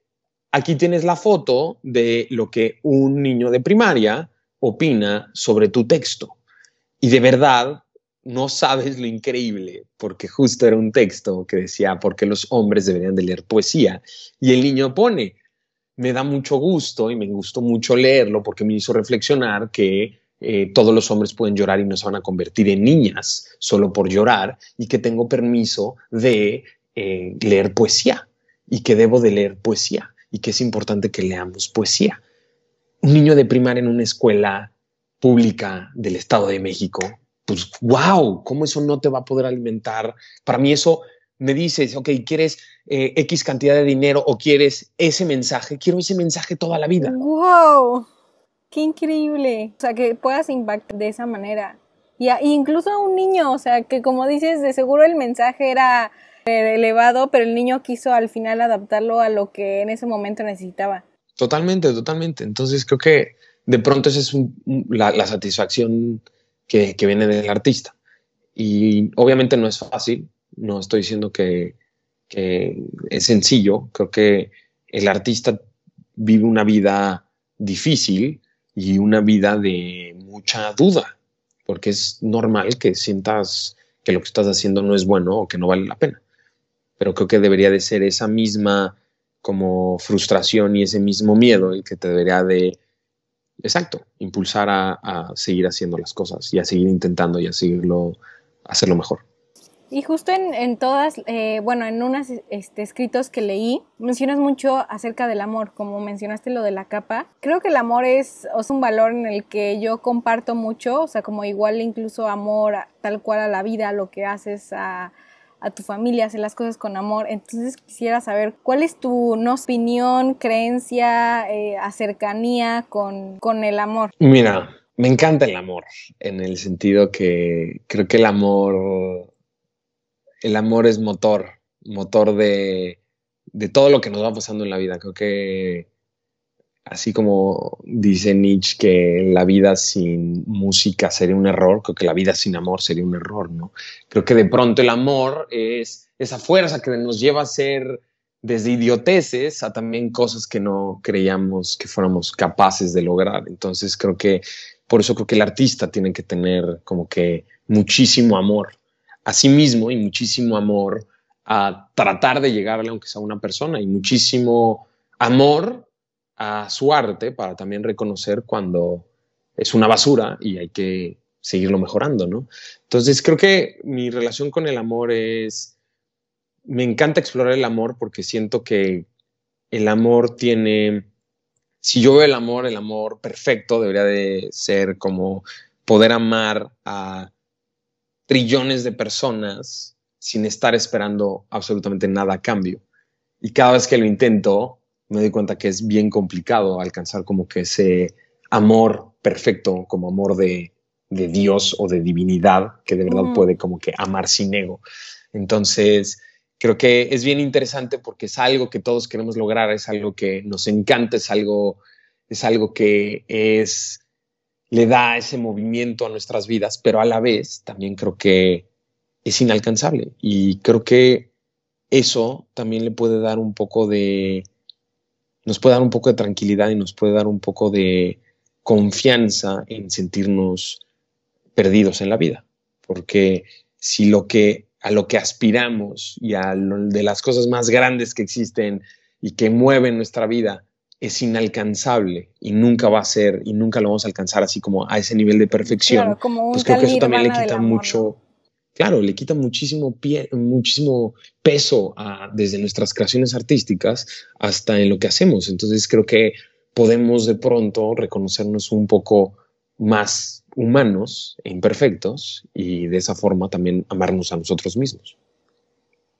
aquí tienes la foto de lo que un niño de primaria opina sobre tu texto. Y de verdad, no sabes lo increíble, porque justo era un texto que decía, ¿por qué los hombres deberían de leer poesía? Y el niño pone, me da mucho gusto y me gustó mucho leerlo porque me hizo reflexionar que eh, todos los hombres pueden llorar y no se van a convertir en niñas solo por llorar y que tengo permiso de eh, leer poesía y que debo de leer poesía y que es importante que leamos poesía. Un niño de primaria en una escuela pública del Estado de México, pues wow, ¿cómo eso no te va a poder alimentar? Para mí eso me dices, ok, ¿quieres eh, X cantidad de dinero o quieres ese mensaje? Quiero ese mensaje toda la vida. ¡Wow! ¡Qué increíble! O sea, que puedas impactar de esa manera. Y incluso a un niño, o sea, que como dices, de seguro el mensaje era elevado, pero el niño quiso al final adaptarlo a lo que en ese momento necesitaba. Totalmente, totalmente. Entonces creo que de pronto esa es la, satisfacción que, viene del artista. Y obviamente no es fácil, no estoy diciendo que, es sencillo, creo que el artista vive una vida difícil y una vida de mucha duda, porque es normal que sientas que lo que estás haciendo no es bueno o que no vale la pena. Pero creo que debería de ser esa misma como frustración y ese mismo miedo el que te debería de, exacto, impulsar a, a seguir haciendo las cosas y a seguir intentando y a seguirlo, hacerlo mejor. Y justo en, todas, eh, bueno, en unos este, escritos que leí, mencionas mucho acerca del amor, como mencionaste lo de la capa. Creo que el amor es, es un valor en el que yo comparto mucho, o sea, como igual incluso amor tal cual a la vida, lo que haces a, tu familia, hacer las cosas con amor. Entonces quisiera saber cuál es tu no, opinión, creencia, eh, cercanía con, con el amor. Mira, me encanta el amor, en el sentido que creo que el amor el amor es motor, motor de, todo lo que nos va pasando en la vida. Creo que así como dice Nietzsche que la vida sin música sería un error, creo que la vida sin amor sería un error, ¿no? Creo que de pronto el amor es esa fuerza que nos lleva a ser desde idioteces a también cosas que no creíamos que fuéramos capaces de lograr. Entonces creo que por eso creo que el artista tiene que tener como que muchísimo amor a sí mismo y muchísimo amor a tratar de llegarle aunque sea una persona y muchísimo amor a su arte para también reconocer cuando es una basura y hay que seguirlo mejorando, ¿no? Entonces creo que mi relación con el amor es, me encanta explorar el amor porque siento que el amor tiene, si yo veo el amor, el amor perfecto debería de ser como poder amar a trillones de personas sin estar esperando absolutamente nada a cambio. Y cada vez que lo intento, me doy cuenta que es bien complicado alcanzar como que ese amor perfecto, como amor de, Dios o de divinidad, que de verdad puede como que amar sin ego. Entonces, creo que es bien interesante porque es algo que todos queremos lograr, es algo que nos encanta, es algo, es algo que es le da ese movimiento a nuestras vidas, pero a la vez también creo que es inalcanzable y creo que eso también le puede dar un poco de, nos puede dar un poco de tranquilidad y nos puede dar un poco de confianza en sentirnos perdidos en la vida, porque si lo que a lo que aspiramos y a lo de las cosas más grandes que existen y que mueven nuestra vida es inalcanzable y nunca va a ser y nunca lo vamos a alcanzar así como a ese nivel de perfección. pues creo que eso también le quita mucho, claro, le quita muchísimo, pie, muchísimo peso a, desde nuestras creaciones artísticas hasta en lo que hacemos. Entonces creo que podemos de pronto reconocernos un poco más humanos e imperfectos y de esa forma también amarnos a nosotros mismos.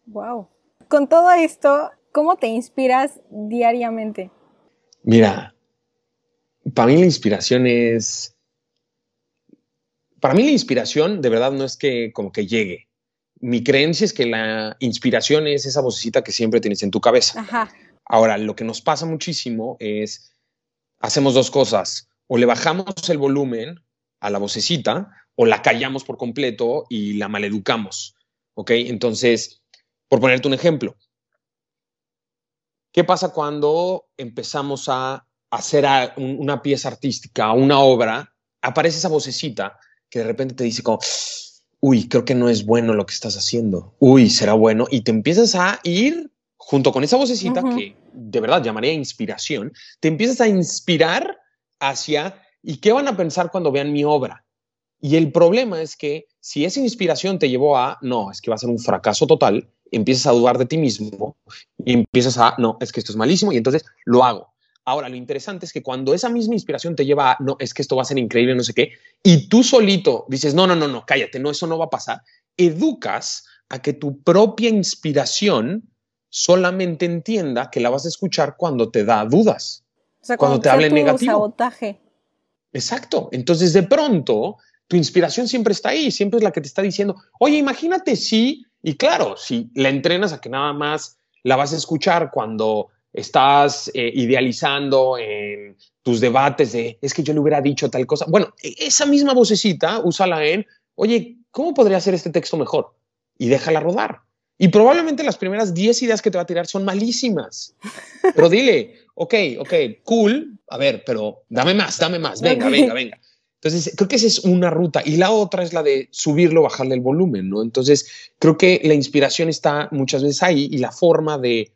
Wow. Con todo esto, ¿cómo te inspiras diariamente? Mira, para mí la inspiración es... Para mí la inspiración de verdad no es que como que llegue. Mi creencia es que la inspiración es esa vocecita que siempre tienes en tu cabeza. Ahora, lo que nos pasa muchísimo es, hacemos dos cosas. O le bajamos el volumen a la vocecita o la callamos por completo y la maleducamos. ¿Ok? Entonces, por ponerte un ejemplo, ¿Qué pasa cuando empezamos a hacer una pieza artística, una obra? Aparece esa vocecita que de repente te dice como, uy, creo que no es bueno lo que estás haciendo. Uy, será bueno. Y te empiezas a ir junto con esa vocecita que de verdad llamaría inspiración, te empiezas a inspirar hacia, ¿y qué van a pensar cuando vean mi obra? Y el problema es que si esa inspiración te llevó a, no, es que va a ser un fracaso total, empiezas a dudar de ti mismo y empiezas a, no, es que esto es malísimo y entonces lo hago. Ahora, lo interesante es que cuando esa misma inspiración te lleva a, no, es que esto va a ser increíble, no sé qué, y tú solito dices, no, no, no, no, cállate, no, eso no va a pasar, educas a que tu propia inspiración solamente entienda que la vas a escuchar cuando te da dudas, cuando, te hable negativo. Sabotaje. Exacto. Entonces, de pronto, tu inspiración siempre está ahí, siempre es la que te está diciendo, oye, imagínate si y claro, si la entrenas a que nada más la vas a escuchar cuando estás eh, idealizando en tus debates de es que yo le hubiera dicho tal cosa. Bueno, e, esa misma vocecita, úsala en, oye, ¿cómo podría hacer este texto mejor? Y déjala rodar. Y probablemente las primeras 10 ideas que te va a tirar son malísimas. Pero dile, ok, ok, cool, a ver, pero dame más, dame más, venga, venga, venga. Entonces, creo que esa es una ruta. Y la otra es la de subirlo, bajarle el volumen, ¿no? Entonces, creo que la inspiración está muchas veces ahí y la forma de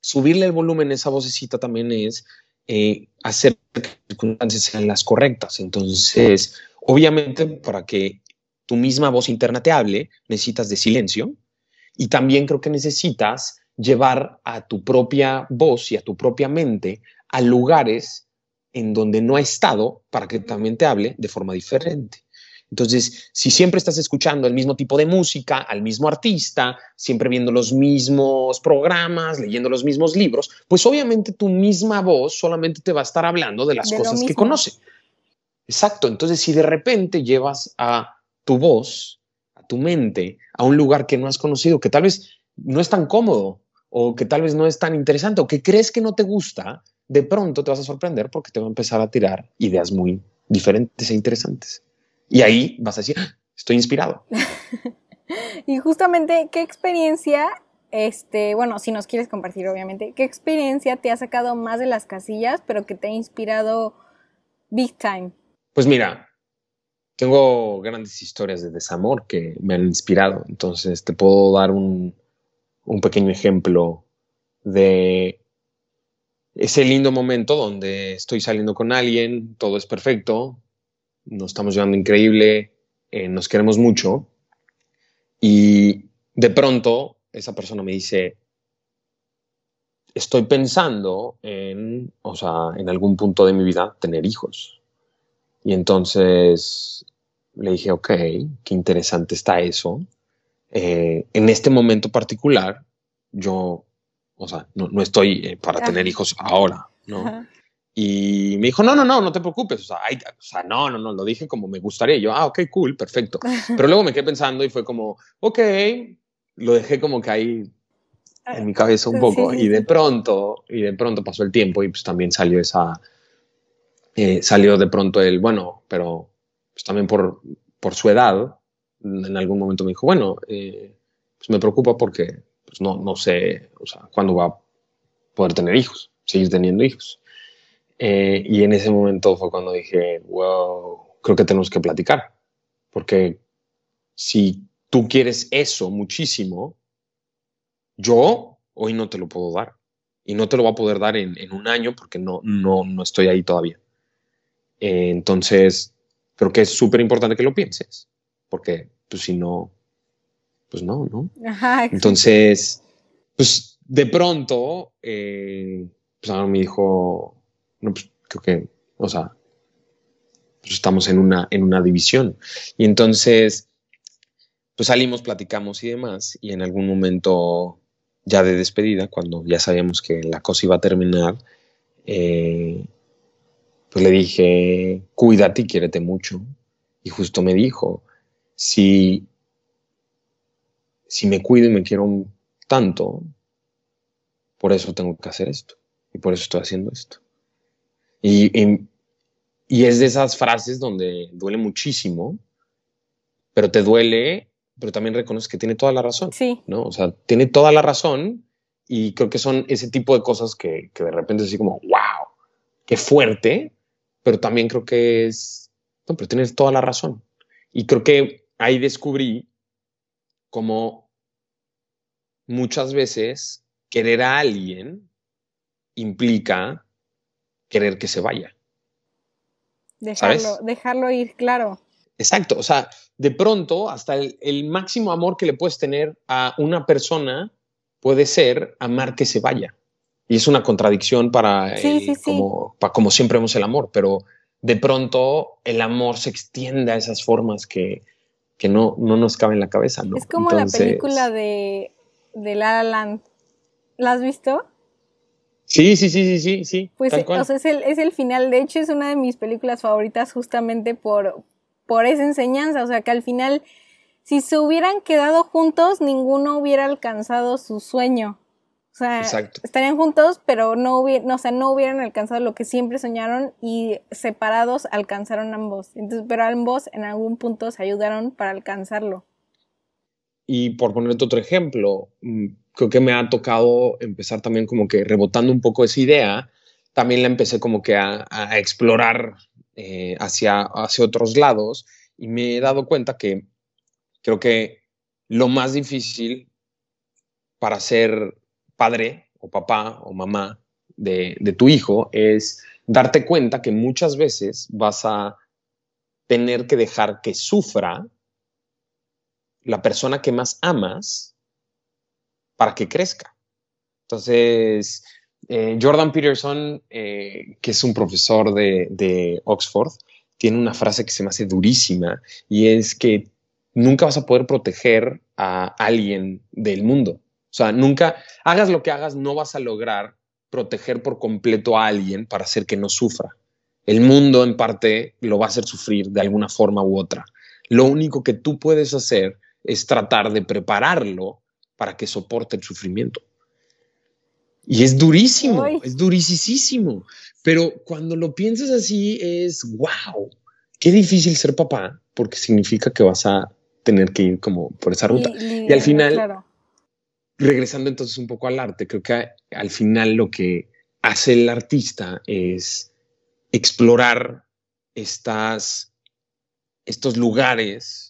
subirle el volumen a esa vocecita también es eh, hacer que las circunstancias sean las correctas. Entonces, obviamente, para que tu misma voz interna te hable, necesitas de silencio y también creo que necesitas llevar a tu propia voz y a tu propia mente a lugares en donde no ha estado para que también te hable de forma diferente. Entonces, si siempre estás escuchando el mismo tipo de música, al mismo artista, siempre viendo los mismos programas, leyendo los mismos libros, pues obviamente tu misma voz solamente te va a estar hablando de las cosas que conoce. Exacto. Entonces, si de repente llevas a tu voz, a tu mente, a un lugar que no has conocido, que tal vez no es tan cómodo o que tal vez no es tan interesante o que crees que no te gusta, de pronto te vas a sorprender porque te va a empezar a tirar ideas muy diferentes e interesantes. Y ahí vas a decir, ah, estoy inspirado. y justamente, ¿qué experiencia, este, bueno, si nos quieres compartir, obviamente, qué experiencia te ha sacado más de las casillas, pero que te ha inspirado big time? Pues mira, tengo grandes historias de desamor que me han inspirado. Entonces, te puedo dar un, un pequeño ejemplo de ese lindo momento donde estoy saliendo con alguien, todo es perfecto, nos estamos llevando increíble, eh, nos queremos mucho y de pronto esa persona me dice, estoy pensando en, o sea, en algún punto de mi vida tener hijos. Y entonces le dije, ok, qué interesante está eso. Eh, en este momento particular, yo o sea, no, estoy eh, para tener hijos ahora, ¿no? Y me dijo, no, no, no, no te preocupes, o sea, o sea, no, no, no, lo dije como me gustaría. yo, ah, ok, cool, perfecto. Pero luego me quedé pensando y fue como, ok, lo dejé como que ahí en mi cabeza un poco y de pronto, y de pronto pasó el tiempo y pues también salió esa, eh, salió de pronto el, bueno, pero pues también por, por su edad, en algún momento me dijo, bueno, eh, pues me preocupa porque pues no, no sé, o sea, cuándo va a poder tener hijos, seguir teniendo hijos. Eh, y en ese momento fue cuando dije, wow, creo que tenemos que platicar, porque si tú quieres eso muchísimo, yo hoy no te lo puedo dar. Y no te lo voy a poder dar en, un año porque no, no, no estoy ahí todavía. Eh, entonces, creo que es súper importante que lo pienses, porque pues si no, pues no, ¿no? entonces, pues de pronto, eh, pues ahora me dijo, no, pues creo que, o sea, pues estamos en una, en una división. Y entonces, pues salimos, platicamos y demás, y en algún momento ya de despedida, cuando ya sabíamos que la cosa iba a terminar, eh, pues le dije, cuídate y quiérete mucho. Y justo me dijo, si, si me cuido y me quiero tanto, por eso tengo que hacer esto. Y por eso estoy haciendo esto. Y, y es de esas frases donde duele muchísimo, pero te duele pero también reconoce que tiene toda la razón. Sí. ¿no? O sea, tiene toda la razón y creo que son ese tipo de cosas que, que de repente es así como, wow, qué fuerte, pero también creo que es, no, pero tienes toda la razón. Y creo que ahí descubrí como muchas veces querer a alguien implica querer que se vaya. Dejarlo, dejarlo ir, claro. Exacto, o sea, de pronto hasta el, máximo amor que le puedes tener a una persona puede ser amar que se vaya. Y es una contradicción para, Como, para como siempre vemos el amor, pero de pronto el amor se extiende a esas formas que, no, no nos caben en la cabeza. ¿no? Es como la película de, de La La Land. ¿La has visto? Sí, sí, sí, sí, sí, sí. Pues es, el, es el final. De hecho, es una de mis películas favoritas justamente por, por esa enseñanza, o sea que al final, si se hubieran quedado juntos, ninguno hubiera alcanzado su sueño. O sea, estarían juntos, pero no, o sea, no hubieran alcanzado lo que siempre soñaron y separados alcanzaron ambos. Entonces, pero ambos en algún punto se ayudaron para alcanzarlo. Y por ponerte otro ejemplo, mm, creo que me ha tocado empezar también como que rebotando un poco esa idea, también la empecé como que a, explorar eh, hacia, hacia otros lados y me he dado cuenta que creo que lo más difícil para ser padre o papá o mamá de, de tu hijo es darte cuenta que muchas veces vas a tener que dejar que sufra la persona que más amas para que crezca. Entonces, eh, Jordan Peterson, eh, que es un profesor de, Oxford, tiene una frase que se me hace durísima y es que nunca vas a poder proteger a alguien del mundo. O sea, nunca, hagas lo que hagas, no vas a lograr proteger por completo a alguien para hacer que no sufra. El mundo en parte lo va a hacer sufrir de alguna forma u otra. Lo único que tú puedes hacer es tratar de prepararlo para que soporte el sufrimiento. Y es durísimo, es durísimo. Pero cuando lo piensas así es, wow, qué difícil ser papá, porque significa que vas a tener que ir como por esa ruta. Y, al final, regresando entonces un poco al arte, creo que al final lo que hace el artista es explorar estas, estos lugares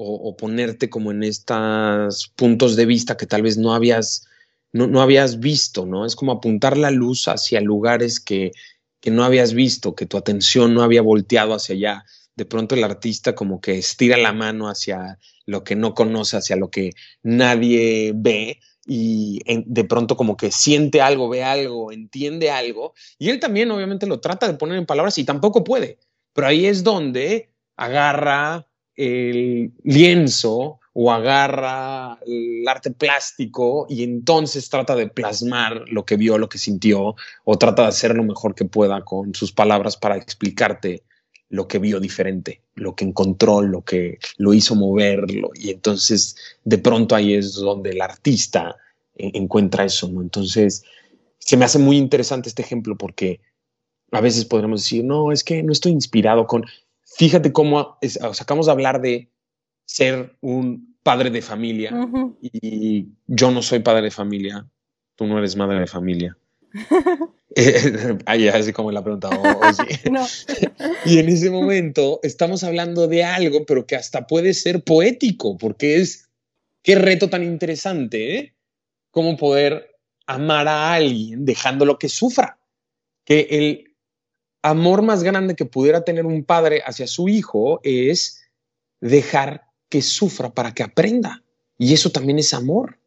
o, ponerte como en estos puntos de vista que tal vez no habías no, habías visto, ¿no? Es como apuntar la luz hacia lugares que, que no habías visto, que tu atención no había volteado hacia allá. De pronto el artista como que estira la mano hacia lo que no conoce, hacia lo que nadie ve y de pronto como que siente algo, ve algo, entiende algo. Y él también obviamente lo trata de poner en palabras y tampoco puede. Pero ahí es donde agarra el lienzo o agarra el arte plástico y entonces trata de plasmar lo que vio, lo que sintió, o trata de hacer lo mejor que pueda con sus palabras para explicarte lo que vio diferente, lo que encontró, lo que lo hizo moverlo. Y entonces de pronto ahí es donde el artista eh, encuentra eso, ¿no? Entonces se me hace muy interesante este ejemplo porque a veces podremos decir, no, es que no estoy inspirado con... Fíjate cómo sacamos de hablar de ser un padre de familia y yo no soy padre de familia, tú no eres madre de familia. Ahí así como la pregunta. no. y en ese momento estamos hablando de algo, pero que hasta puede ser poético, porque es, qué reto tan interesante, ¿eh? Cómo poder amar a alguien dejándolo que sufra. Que el amor más grande que pudiera tener un padre hacia su hijo es dejar que sufra para que aprenda. Y eso también es amor.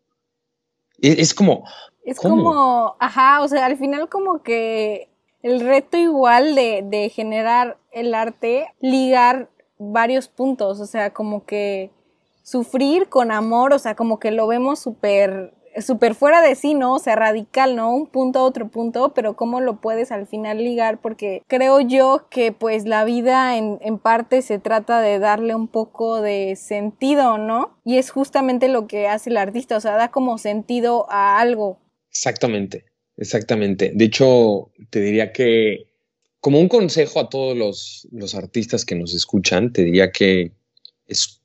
Es, como... Es como, ajá, o sea, al final como que el reto igual de, de generar el arte, ligar varios puntos, o sea, como que sufrir con amor, o sea, como que lo vemos súper súper fuera de sí, ¿no? O sea, radical, ¿no? Un punto a otro punto, pero cómo lo puedes al final ligar, porque creo yo que pues la vida en, en parte se trata de darle un poco de sentido, ¿no? Y es justamente lo que hace el artista, o sea, da como sentido a algo. Exactamente, exactamente. De hecho, te diría que como un consejo a todos los, los artistas que nos escuchan, te diría que es,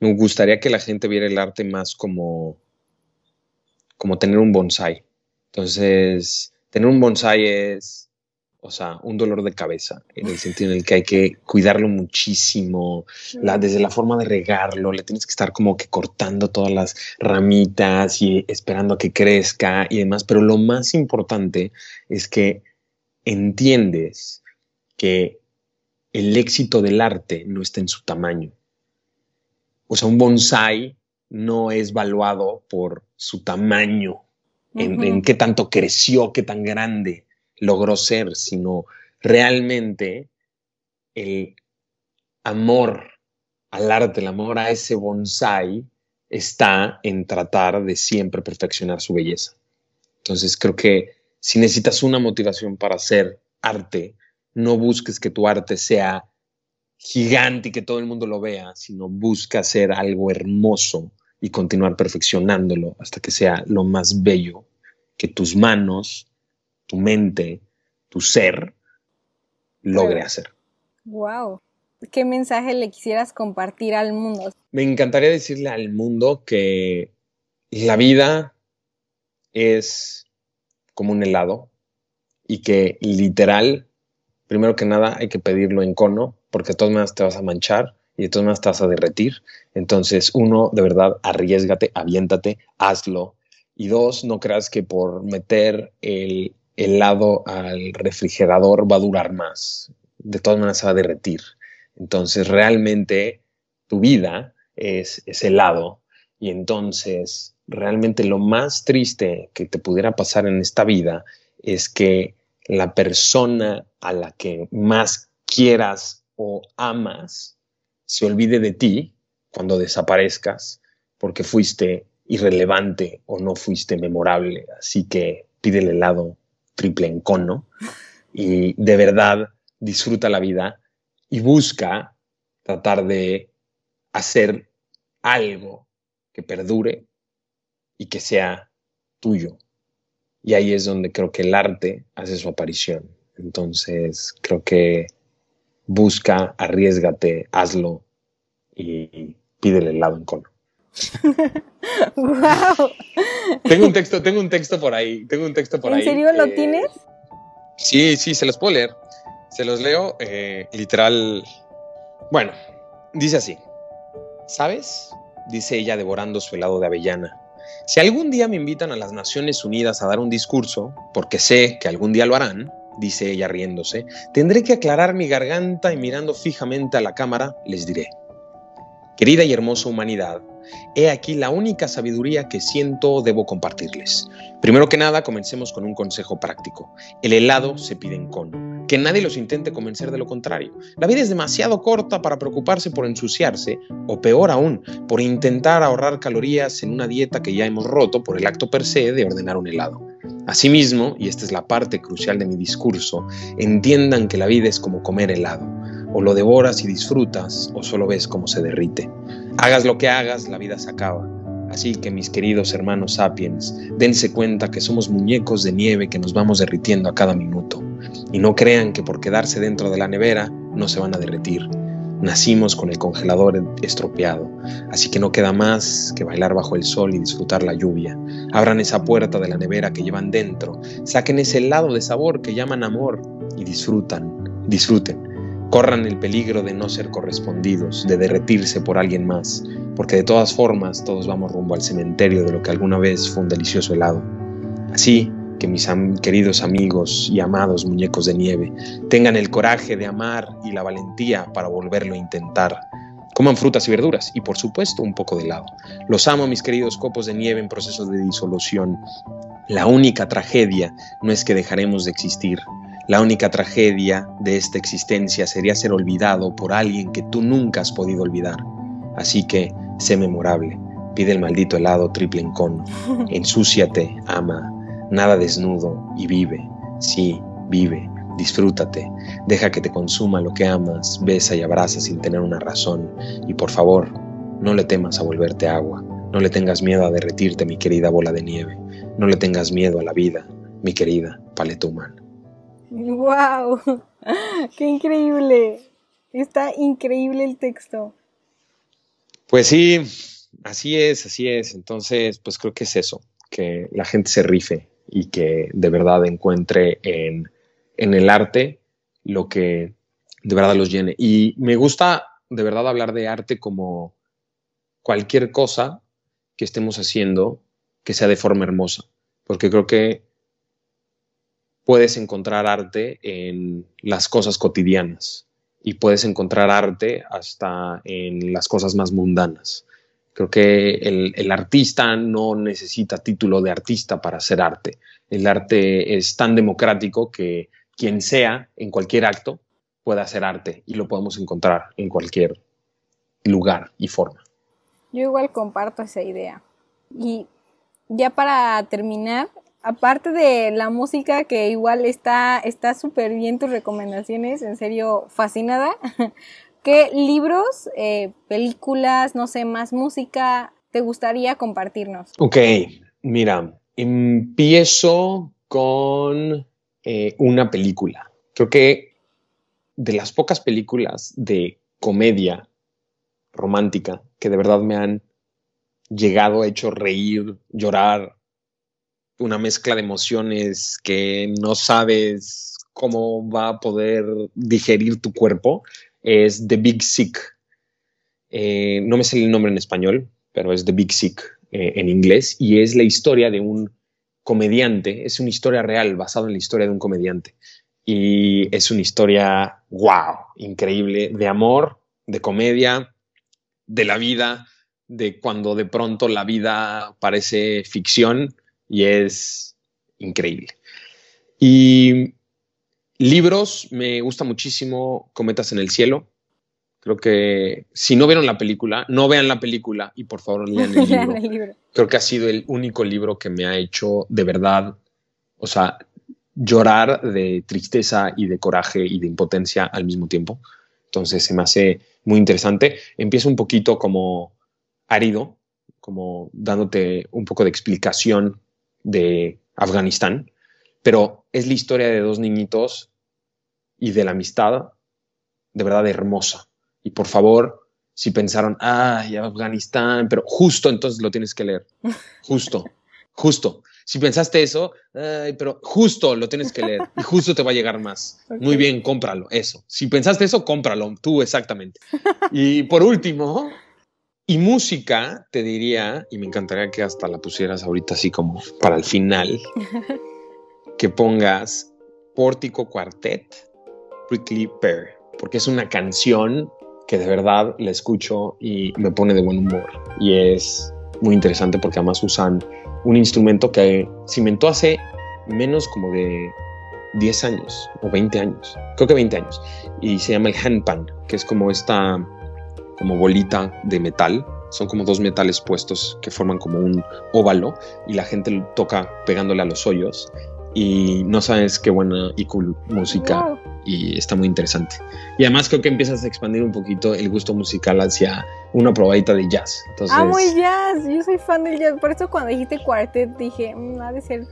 me gustaría que la gente viera el arte más como como tener un bonsai. Entonces, tener un bonsai es, o sea, un dolor de cabeza, en el sentido en el que hay que cuidarlo muchísimo, la, desde la forma de regarlo, le tienes que estar como que cortando todas las ramitas y esperando a que crezca y demás, pero lo más importante es que entiendes que el éxito del arte no está en su tamaño. O sea, un bonsai no es valuado por su tamaño, en, qué tanto creció, qué tan grande logró ser, sino realmente el amor al arte, el amor a ese bonsai está en tratar de siempre perfeccionar su belleza. Entonces creo que si necesitas una motivación para hacer arte, no busques que tu arte sea gigante y que todo el mundo lo vea, sino busca hacer algo hermoso y continuar perfeccionándolo hasta que sea lo más bello que tus manos, tu mente, tu ser logre hacer. Wow. ¿Qué mensaje le quisieras compartir al mundo? Me encantaría decirle al mundo que la vida es como un helado y que literal, primero que nada, hay que pedirlo en cono porque de todas maneras te vas a manchar y de todas maneras vas a derretir. Entonces, uno, de verdad, arriesgate, aviéntate, hazlo. Y dos, no creas que por meter el helado al refrigerador va a durar más. De todas maneras va a derretir. Entonces, realmente tu vida es, es helado. Y entonces, realmente lo más triste que te pudiera pasar en esta vida es que la persona a la que más quieras o amas se olvide de ti cuando desaparezcas porque fuiste irrelevante o no fuiste memorable. Así que pide el helado triple en cono y de verdad disfruta la vida y busca tratar de hacer algo que perdure y que sea tuyo. Y ahí es donde creo que el arte hace su aparición. Entonces, creo que busca, arriesgate, hazlo y pídele el lado en cono. wow. Tengo un texto, tengo un texto por ahí, tengo un texto por ahí. ¿En serio lo tienes? Sí, sí, se los puedo leer. Se los leo eh, literal. Bueno, dice así. ¿Sabes? Dice ella devorando su helado de avellana. Si algún día me invitan a las Naciones Unidas a dar un discurso, porque sé que algún día lo harán, dice ella riéndose, tendré que aclarar mi garganta y mirando fijamente a la cámara les diré, querida y hermosa humanidad, he aquí la única sabiduría que siento debo compartirles. Primero que nada, comencemos con un consejo práctico. El helado se pide en cono. Que nadie los intente convencer de lo contrario. La vida es demasiado corta para preocuparse por ensuciarse, o peor aún, por intentar ahorrar calorías en una dieta que ya hemos roto por el acto per se de ordenar un helado. Asimismo, y esta es la parte crucial de mi discurso, entiendan que la vida es como comer helado. O lo devoras y disfrutas, o solo ves cómo se derrite. Hagas lo que hagas, la vida se acaba. Así que mis queridos hermanos sapiens, dense cuenta que somos muñecos de nieve que nos vamos derritiendo a cada minuto. Y no crean que por quedarse dentro de la nevera no se van a derretir. Nacimos con el congelador estropeado, así que no queda más que bailar bajo el sol y disfrutar la lluvia. Abran esa puerta de la nevera que llevan dentro, saquen ese helado de sabor que llaman amor y disfrutan, disfruten. Corran el peligro de no ser correspondidos, de derretirse por alguien más, porque de todas formas todos vamos rumbo al cementerio de lo que alguna vez fue un delicioso helado. Así que mis queridos amigos y amados muñecos de nieve tengan el coraje de amar y la valentía para volverlo a intentar. Coman frutas y verduras y por supuesto un poco de helado. Los amo mis queridos copos de nieve en proceso de disolución. La única tragedia no es que dejaremos de existir. La única tragedia de esta existencia sería ser olvidado por alguien que tú nunca has podido olvidar. Así que sé memorable. Pide el maldito helado triple en cono. Ensúciate, ama, nada desnudo y vive. Sí, vive, disfrútate. Deja que te consuma lo que amas, besa y abraza sin tener una razón. Y por favor, no le temas a volverte agua. No le tengas miedo a derretirte, mi querida bola de nieve. No le tengas miedo a la vida, mi querida paleta humana. ¡Wow! ¡Qué increíble! Está increíble el texto. Pues sí, así es, así es. Entonces, pues creo que es eso, que la gente se rife y que de verdad encuentre en, en el arte lo que de verdad los llene. Y me gusta de verdad hablar de arte como cualquier cosa que estemos haciendo que sea de forma hermosa, porque creo que puedes encontrar arte en las cosas cotidianas y puedes encontrar arte hasta en las cosas más mundanas. Creo que el, artista no necesita título de artista para hacer arte. El arte es tan democrático que quien sea en cualquier acto puede hacer arte y lo podemos encontrar en cualquier lugar y forma. Yo igual comparto esa idea. Y ya para terminar, aparte de la música que igual está está súper bien tus recomendaciones, en serio fascinada. ¿Qué libros, eh, películas, no sé, más música te gustaría compartirnos? Ok, mira, empiezo con eh, una película. Creo que de las pocas películas de comedia romántica que de verdad me han llegado, hecho reír, llorar, una mezcla de emociones que no sabes cómo va a poder digerir tu cuerpo, es The Big Sick. Eh, no me sé el nombre en español, pero es The Big Sick eh, en inglés y es la historia de un comediante, es una historia real basada en la historia de un comediante. Y es una historia, wow, increíble, de amor, de comedia, de la vida, de cuando de pronto la vida parece ficción y es increíble. Y libros, me gusta muchísimo Cometas en el Cielo. Creo que si no vieron la película, no vean la película y por favor lean el libro. Creo que ha sido el único libro que me ha hecho de verdad, o sea, llorar de tristeza y de coraje y de impotencia al mismo tiempo. Entonces se me hace muy interesante. Empieza un poquito como árido, como dándote un poco de explicación de Afganistán, pero es la historia de dos niñitos y de la amistad de verdad hermosa. Y por favor, si pensaron, ay, Afganistán, pero justo entonces lo tienes que leer. Justo, justo. Si pensaste eso, ay, pero justo lo tienes que leer y justo te va a llegar más. Muy bien, cómpralo, eso. Si pensaste eso, cómpralo, tú exactamente. Y por último, y música, te diría, y me encantaría que hasta la pusieras ahorita así como para el final, que pongas Pórtico Quartet, Prickly Pear, porque es una canción que de verdad la escucho y me pone de buen humor. Y es muy interesante porque además usan un instrumento que se inventó hace menos como de 10 años o 20 años, creo que 20 años, y se llama el handpan, que es como esta como bolita de metal. Son como dos metales puestos que forman como un óvalo y la gente toca pegándole a los hoyos y no sabes qué buena y cool música y está muy interesante. Y además creo que empiezas a expandir un poquito el gusto musical hacia una probadita de jazz. ah, muy jazz, yo soy fan del jazz, por eso cuando dijiste cuartet dije, mm, ha de ser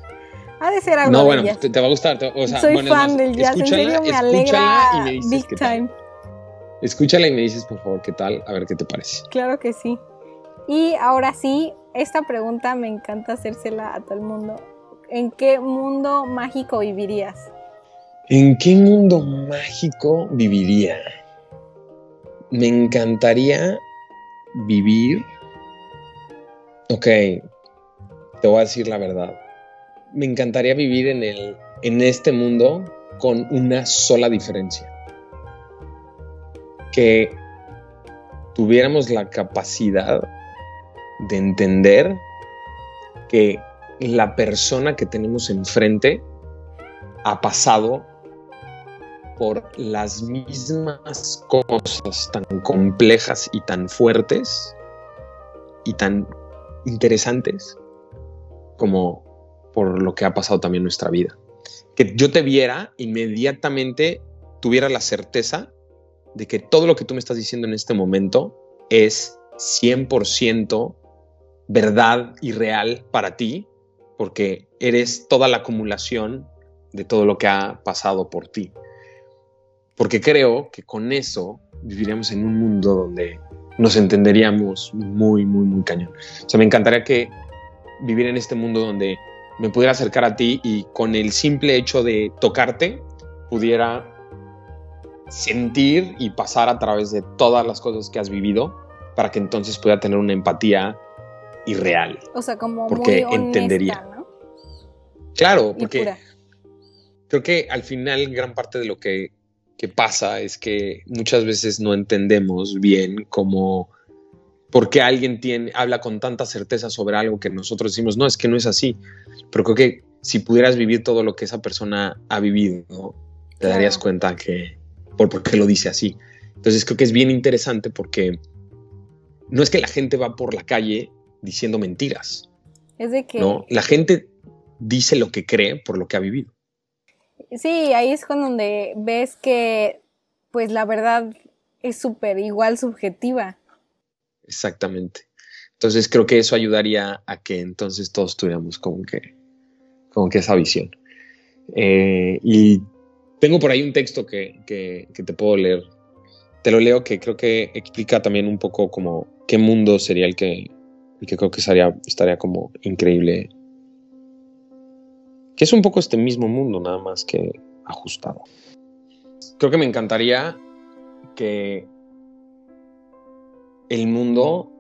ha de ser algo No, bueno, te, va a gustar. soy fan del jazz, en serio me alegra big time. escúchala y me dices por favor qué tal, a ver qué te parece. Claro que sí. Y ahora sí, esta pregunta me encanta hacérsela a todo el mundo. ¿En qué mundo mágico vivirías? ¿En qué mundo mágico viviría? Me encantaría vivir. Ok, te voy a decir la verdad. Me encantaría vivir en, el, en este mundo con una sola diferencia. Que tuviéramos la capacidad de entender que la persona que tenemos enfrente ha pasado por las mismas cosas tan complejas y tan fuertes y tan interesantes como por lo que ha pasado también nuestra vida. Que yo te viera inmediatamente, tuviera la certeza de que todo lo que tú me estás diciendo en este momento es 100% verdad y real para ti, porque eres toda la acumulación de todo lo que ha pasado por ti. Porque creo que con eso viviríamos en un mundo donde nos entenderíamos muy, muy, muy cañón. O sea, me encantaría que vivir en este mundo donde me pudiera acercar a ti y con el simple hecho de tocarte pudiera sentir y pasar a través de todas las cosas que has vivido para que entonces pueda tener una empatía irreal. O sea, como porque muy entendería. ¿no? Claro, porque creo que al final gran parte de lo que, que, pasa es que muchas veces no entendemos bien cómo por qué alguien tiene, habla con tanta certeza sobre algo que nosotros decimos, no, es que no es así. Pero creo que si pudieras vivir todo lo que esa persona ha vivido, te darías cuenta que por, por qué lo dice así. Entonces creo que es bien interesante porque no es que la gente va por la calle diciendo mentiras. Es de que... No, la gente dice lo que cree por lo que ha vivido. Sí, ahí es con donde ves que pues la verdad es súper igual subjetiva. Exactamente. Entonces creo que eso ayudaría a que entonces todos tuviéramos como que, como que esa visión. Eh, y tengo por ahí un texto que, que, que, te puedo leer. Te lo leo que creo que explica también un poco como qué mundo sería el que, el que creo que estaría, estaría como increíble. Que es un poco este mismo mundo, nada más que ajustado. Creo que me encantaría que el mundo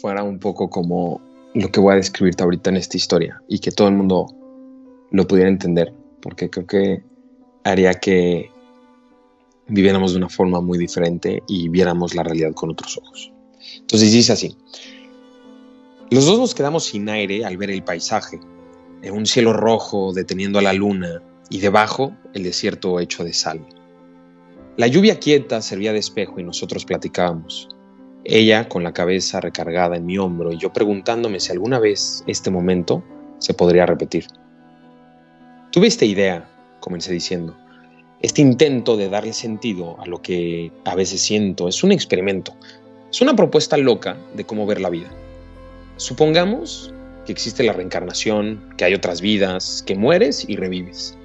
fuera un poco como lo que voy a describirte ahorita en esta historia y que todo el mundo lo pudiera entender, porque creo que haría que viviéramos de una forma muy diferente y viéramos la realidad con otros ojos. Entonces dice así, los dos nos quedamos sin aire al ver el paisaje, en un cielo rojo deteniendo a la luna y debajo el desierto hecho de sal. La lluvia quieta servía de espejo y nosotros platicábamos. Ella con la cabeza recargada en mi hombro y yo preguntándome si alguna vez este momento se podría repetir. Tuve esta idea, comencé diciendo. Este intento de darle sentido a lo que a veces siento es un experimento, es una propuesta loca de cómo ver la vida. Supongamos que existe la reencarnación, que hay otras vidas, que mueres y revives.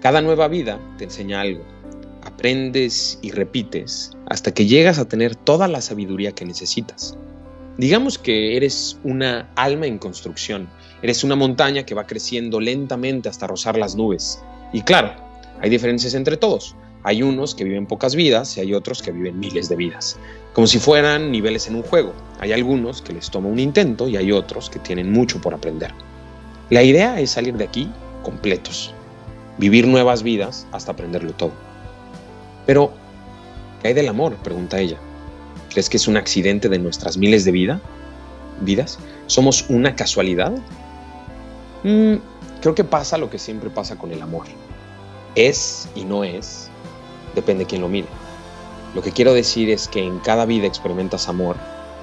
Cada nueva vida te enseña algo, aprendes y repites hasta que llegas a tener toda la sabiduría que necesitas. Digamos que eres una alma en construcción, eres una montaña que va creciendo lentamente hasta rozar las nubes. Y claro, hay diferencias entre todos. Hay unos que viven pocas vidas y hay otros que viven miles de vidas, como si fueran niveles en un juego. Hay algunos que les toma un intento y hay otros que tienen mucho por aprender. La idea es salir de aquí completos, vivir nuevas vidas hasta aprenderlo todo. Pero, ¿qué hay del amor? pregunta ella. ¿Crees que es un accidente de nuestras miles de vida? vidas? ¿Somos una casualidad? Mm, creo que pasa lo que siempre pasa con el amor. Es y no es, depende de quién lo mire. Lo que quiero decir es que en cada vida experimentas amor,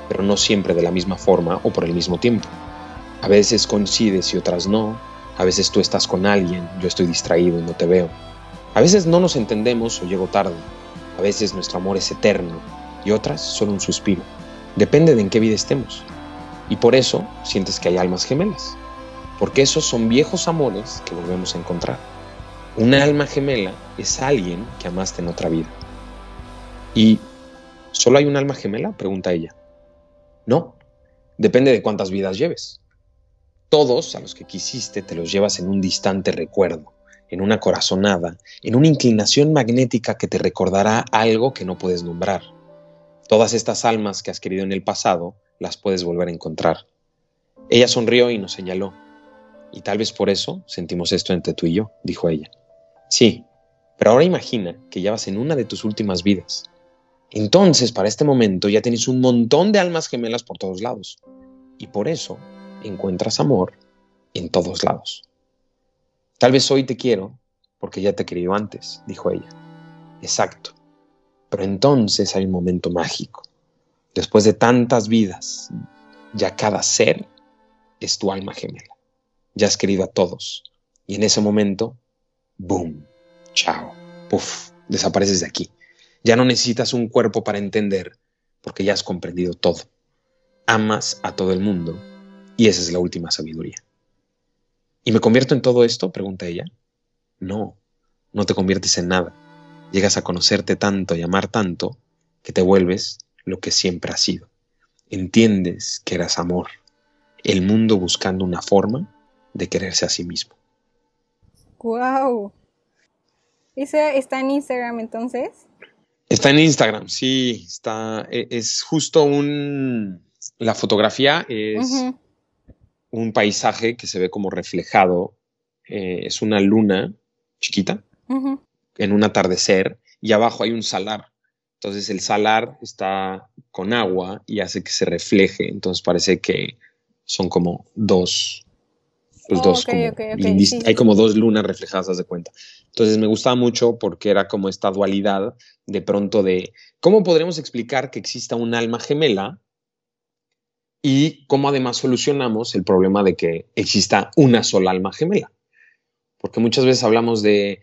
pero no siempre de la misma forma o por el mismo tiempo. A veces coincides y otras no. A veces tú estás con alguien, yo estoy distraído y no te veo. A veces no nos entendemos o llego tarde. A veces nuestro amor es eterno y otras son un suspiro. Depende de en qué vida estemos. Y por eso sientes que hay almas gemelas. Porque esos son viejos amores que volvemos a encontrar. Una alma gemela es alguien que amaste en otra vida. Y ¿Solo hay un alma gemela? pregunta ella. No, depende de cuántas vidas lleves. Todos a los que quisiste te los llevas en un distante recuerdo, en una corazonada, en una inclinación magnética que te recordará algo que no puedes nombrar. Todas estas almas que has querido en el pasado las puedes volver a encontrar. Ella sonrió y nos señaló. Y tal vez por eso sentimos esto entre tú y yo, dijo ella. Sí, pero ahora imagina que ya vas en una de tus últimas vidas. Entonces, para este momento ya tienes un montón de almas gemelas por todos lados. Y por eso encuentras amor en todos lados. Tal vez hoy te quiero porque ya te querido antes, dijo ella. Exacto. Pero entonces hay un momento mágico. Después de tantas vidas, ya cada ser es tu alma gemela. Ya has querido a todos. Y en ese momento, boom, chao, puff, desapareces de aquí. Ya no necesitas un cuerpo para entender, porque ya has comprendido todo. Amas a todo el mundo y esa es la última sabiduría. ¿Y me convierto en todo esto? pregunta ella. No, no te conviertes en nada. Llegas a conocerte tanto y amar tanto que te vuelves lo que siempre has sido. Entiendes que eras amor, el mundo buscando una forma de quererse a sí mismo. ¡Wow! ¿Ese está en Instagram entonces? Está en Instagram, sí, está, e, es justo un, la fotografía es un paisaje que se ve como reflejado, eh, es una luna chiquita en un atardecer y abajo hay un salar. Entonces el salar está con agua y hace que se refleje, entonces parece que son como dos, pues oh, dos hay como dos lunas reflejadas, de cuenta. Entonces me gustaba mucho porque era como esta dualidad de pronto de cómo podremos explicar que exista un alma gemela y cómo además solucionamos el problema de que exista una sola alma gemela. Porque muchas veces hablamos de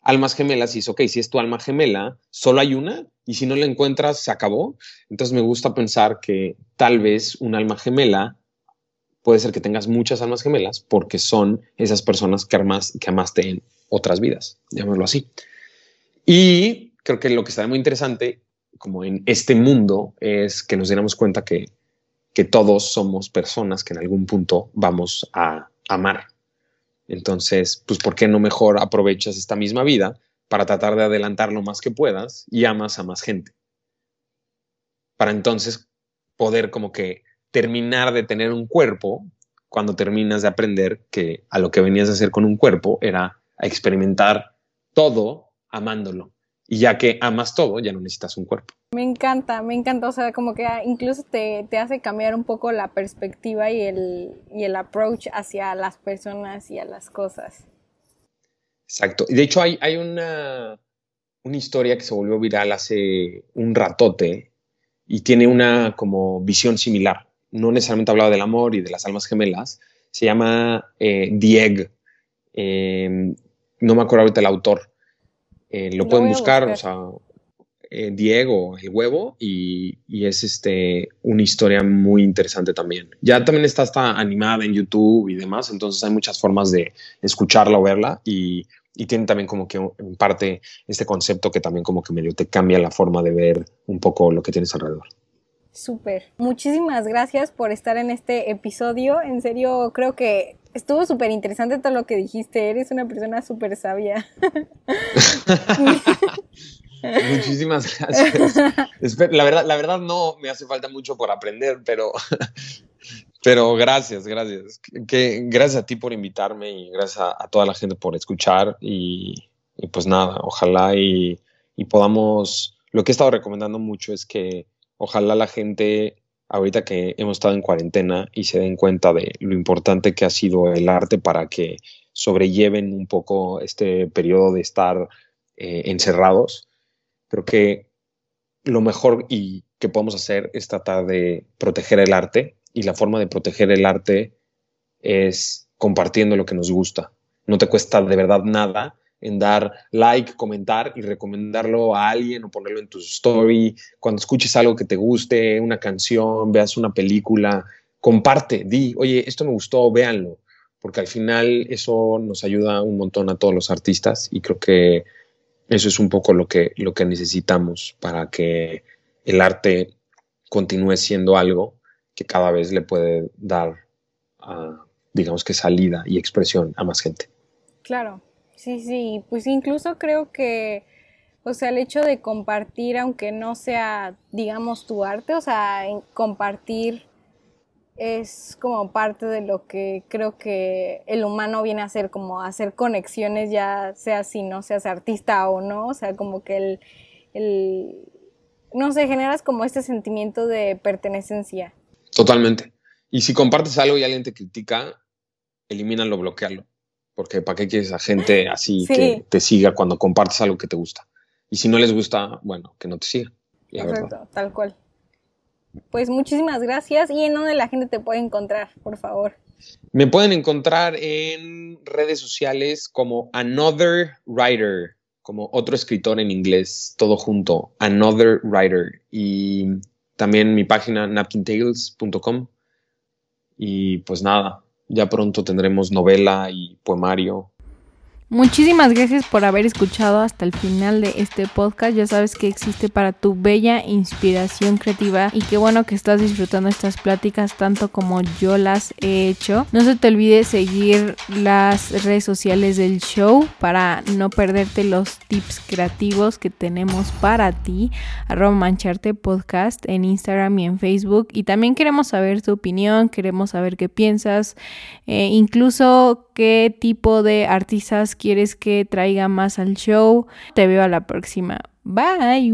almas gemelas y es, ok, si es tu alma gemela, solo hay una y si no la encuentras, se acabó. Entonces me gusta pensar que tal vez un alma gemela puede ser que tengas muchas almas gemelas porque son esas personas que, que amaste en otras vidas, llamémoslo así. Y creo que lo que está muy interesante, como en este mundo, es que nos diéramos cuenta que, que todos somos personas que en algún punto vamos a amar. Entonces, pues, ¿por qué no mejor aprovechas esta misma vida para tratar de adelantar lo más que puedas y amas a más gente? Para entonces poder como que terminar de tener un cuerpo cuando terminas de aprender que a lo que venías a hacer con un cuerpo era a experimentar todo amándolo. Y ya que amas todo, ya no necesitas un cuerpo. Me encanta, me encanta. O sea, como que incluso te, hace cambiar un poco la perspectiva y el, y el approach hacia las personas y a las cosas. Exacto. Y de hecho hay, hay una, una historia que se volvió viral hace un ratote y tiene una como visión similar. No necesariamente hablaba del amor y de las almas gemelas. Se llama eh, Dieg. Eh, no me acuerdo ahorita el autor. Eh, lo, pueden buscar, o sea, eh, Diego, el huevo, y, es este, una historia muy interesante también. Ya también está hasta animada en YouTube y demás, entonces hay muchas formas de escucharla o verla y, y tiene también como que en parte este concepto que también como que medio te cambia la forma de ver un poco lo que tienes alrededor. Súper. Muchísimas gracias por estar en este episodio. En serio, creo que estuvo súper interesante todo lo que dijiste. Eres una persona súper sabia. Muchísimas gracias. La verdad, la verdad no me hace falta mucho por aprender, pero, pero gracias, gracias. Que, gracias a ti por invitarme y gracias a, toda la gente por escuchar y, pues nada, ojalá y, y podamos, lo que he estado recomendando mucho es que ojalá la gente, ahorita que hemos estado en cuarentena y se den cuenta de lo importante que ha sido el arte para que sobrelleven un poco este periodo de estar eh, encerrados, creo que lo mejor y que podemos hacer es tratar de proteger el arte y la forma de proteger el arte es compartiendo lo que nos gusta. No te cuesta de verdad nada en dar like, comentar y recomendarlo a alguien o ponerlo en tu story. Cuando escuches algo que te guste, una canción, veas una película, comparte, di, oye, esto me gustó, véanlo, porque al final eso nos ayuda un montón a todos los artistas y creo que eso es un poco lo que, lo que necesitamos para que el arte continúe siendo algo que cada vez le puede dar, ah, digamos que salida y expresión a más gente. Claro, sí, sí, pues incluso creo que, o sea, el hecho de compartir, aunque no sea, digamos, tu arte, o sea, compartir es como parte de lo que creo que el humano viene a hacer, como hacer conexiones, ya sea si no seas artista o no, o sea, como que el, el no sé, generas como este sentimiento de pertenencia. Totalmente. Y si compartes algo y alguien te critica, elimínalo, bloquealo. Porque ¿para qué quieres a gente así que te siga cuando compartes algo que te gusta? Y si no les gusta, bueno, que no te siga. Exacto, tal cual. Pues muchísimas gracias. ¿Y en dónde la gente te puede encontrar, por favor? Me pueden encontrar en redes sociales como Another Writer, como otro escritor en inglés, todo junto, Another Writer. Y también mi página napkintales.com. Y pues nada, ya pronto tendremos novela y poemario Muchísimas gracias por haber escuchado hasta el final de este podcast. Ya sabes que existe para tu bella inspiración creativa y qué bueno que estás disfrutando estas pláticas tanto como yo las he hecho. No se te olvide seguir las redes sociales del show para no perderte los tips creativos que tenemos para ti. Arroba mancharte podcast en Instagram y en Facebook. Y también queremos saber tu opinión, queremos saber qué piensas, eh, incluso qué tipo de artistas quieres que traiga más al show. Te veo a la próxima. Bye.